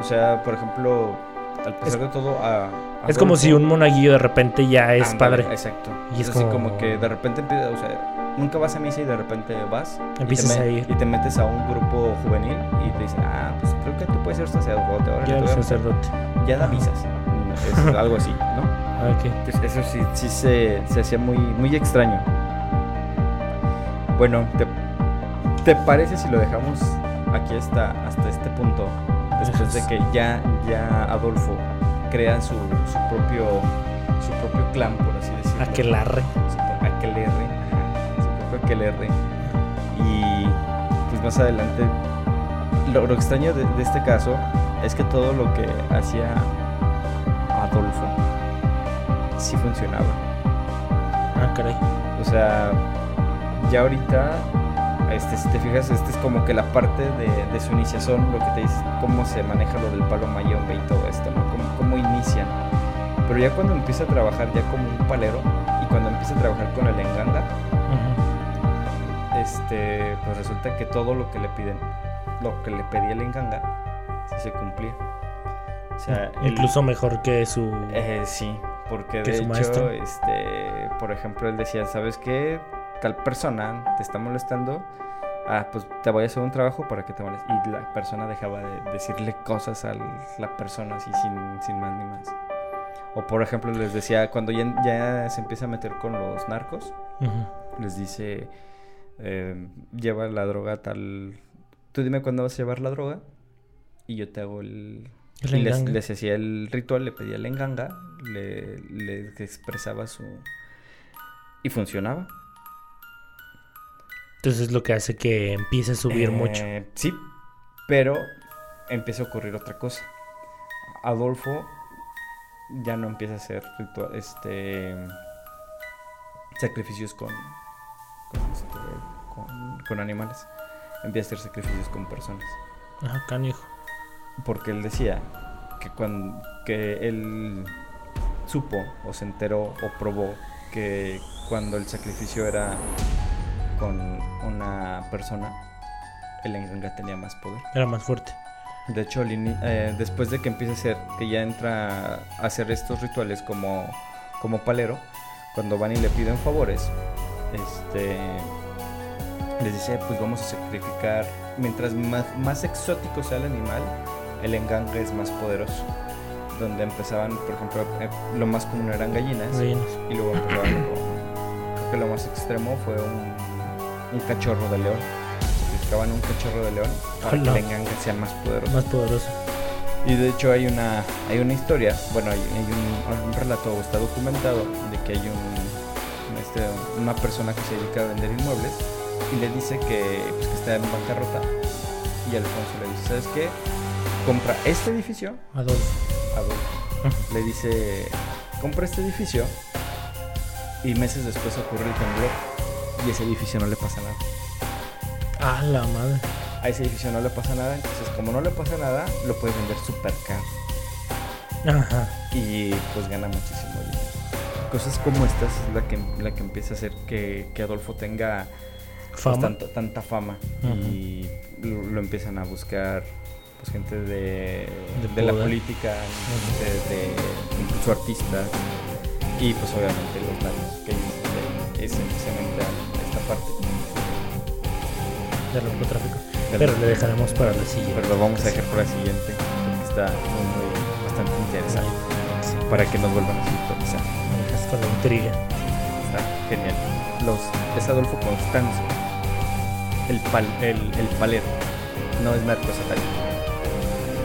O sea, por ejemplo, al pesar de todo, a, es como si un monaguillo de repente ya es padre. Exacto. Y es, así como... que de repente empieza, o sea, nunca vas a misa y de repente vas. Empiezas y te, a ir. Y te metes a un grupo juvenil y te dicen, ah, pues creo que tú puedes ser sacerdote ahora. Ya eres sacerdote. Ya da misas. Es algo así, ¿no? Ah, okay. Eso sí, sí se, se hacía muy, muy extraño. Bueno, ¿te, ¿te parece si lo dejamos aquí hasta, hasta este punto? Después de que ya, ya Adolfo crea su, su, propio, su propio clan, por así decirlo. Aquelarre. Aquelarre, Aquelarre. Y pues más adelante, lo, extraño de, este caso es que todo lo que hacía Adolfo sí funcionaba. Ah, caray. O sea, ya ahorita, este, si te fijas, este es como que la parte de, su iniciación, lo que te dice, cómo se maneja lo del palo mayombe y todo esto, ¿no? Cómo, cómo inician. Pero ya cuando empieza a trabajar ya como un palero y cuando empieza a trabajar con el enganga, este, pues resulta que todo lo que le piden, lo que le pedía el enganga, sí se cumplía. O sea, incluso mejor que su eh, sí, porque de hecho, este, por ejemplo, él decía, ¿sabes qué? Tal persona te está molestando. Ah, pues te voy a hacer un trabajo para que te molestes. Y la persona dejaba de decirle cosas a la persona así sin, sin más ni más. O por ejemplo, les decía, cuando ya, se empieza a meter con los narcos, les dice, eh, lleva la droga tal... Tú dime cuándo vas a llevar la droga y yo te hago el... y les, hacía el ritual, le pedía la enganga, le, le expresaba su... Y funcionaba. Entonces es lo que hace que empiece a subir eh, mucho. Sí, pero empieza a ocurrir otra cosa. Adolfo ya no empieza a hacer ritual, este sacrificios con este, con, animales. Empieza a hacer sacrificios con personas. Ajá, canijo. Porque él decía que cuando que él supo o se enteró o probó que cuando el sacrificio era con una persona, el enganga tenía más poder. Era más fuerte. De hecho, eh, después de que empieza a ser, que ya entra a hacer estos rituales como, como palero, cuando van y le piden favores, este, les dice, pues vamos a sacrificar, mientras más, más exótico sea el animal, el engangue es más poderoso. Donde empezaban, por ejemplo, eh, lo más común eran gallinas. Y luego empezaban con, creo que lo más extremo fue un, un cachorro de león sacrificaban un cachorro de león para que el que sea más poderoso. Más poderoso. Y de hecho hay una, hay una historia, bueno, hay, un, relato, está documentado, de que hay un, este, una persona que se dedica a vender inmuebles y le dice que, pues, que está en bancarrota. Y Alfonso le dice, ¿sabes qué? Compra este edificio. Adolfo. Adolfo. le dice, compra este edificio. Y meses después ocurre el temblor. Y ese edificio no le pasa nada. Ah, la madre. A ese edificio no le pasa nada, entonces como no le pasa nada, lo puedes vender súper caro. Ajá. Y pues gana muchísimo dinero. Cosas como estas es la que, la que empieza a hacer que, Adolfo tenga pues, tanta fama. Y lo, empiezan a buscar pues gente de, de, la política, de, incluso artistas. Y pues obviamente los lados que es especialmente esta parte del narcotráfico. Pero le dejaremos para la siguiente. Pero lo vamos a dejar para la siguiente, porque está muy, bastante interesante. Para que nos vuelvan a sintonizar. Con la intriga. Está genial. Los, es Adolfo Constanzo. El, pal, el, el palero. No es narco satánico.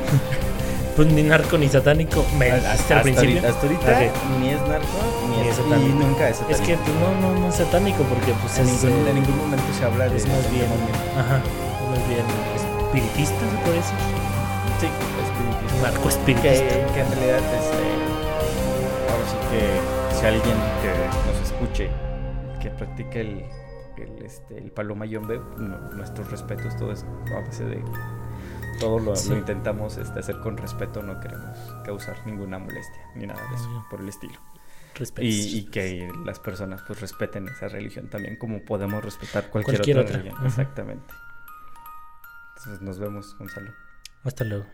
pues ni narco ni satánico. Me hasta, al principio. hasta ahorita ni es narco ni, es satánico. Y nunca es satánico. Es que pues, no, no, no es satánico porque pues en, ningún, en ningún momento se habla de es más bien, ajá, más bien espiritista se puede decir. Sí, espiritista. Narco espiritista. Que, que en realidad este, ahora sí que si alguien que nos escuche que practique el el, este, el paloma yombe, nuestros respetos, todo es a base de todo lo, intentamos este, hacer con respeto, no queremos causar ninguna molestia ni nada de eso, por el estilo. Y, y, que las personas pues respeten esa religión también como podemos respetar cualquier, otra, religión. Exactamente. Entonces nos vemos, Gonzalo. Hasta luego.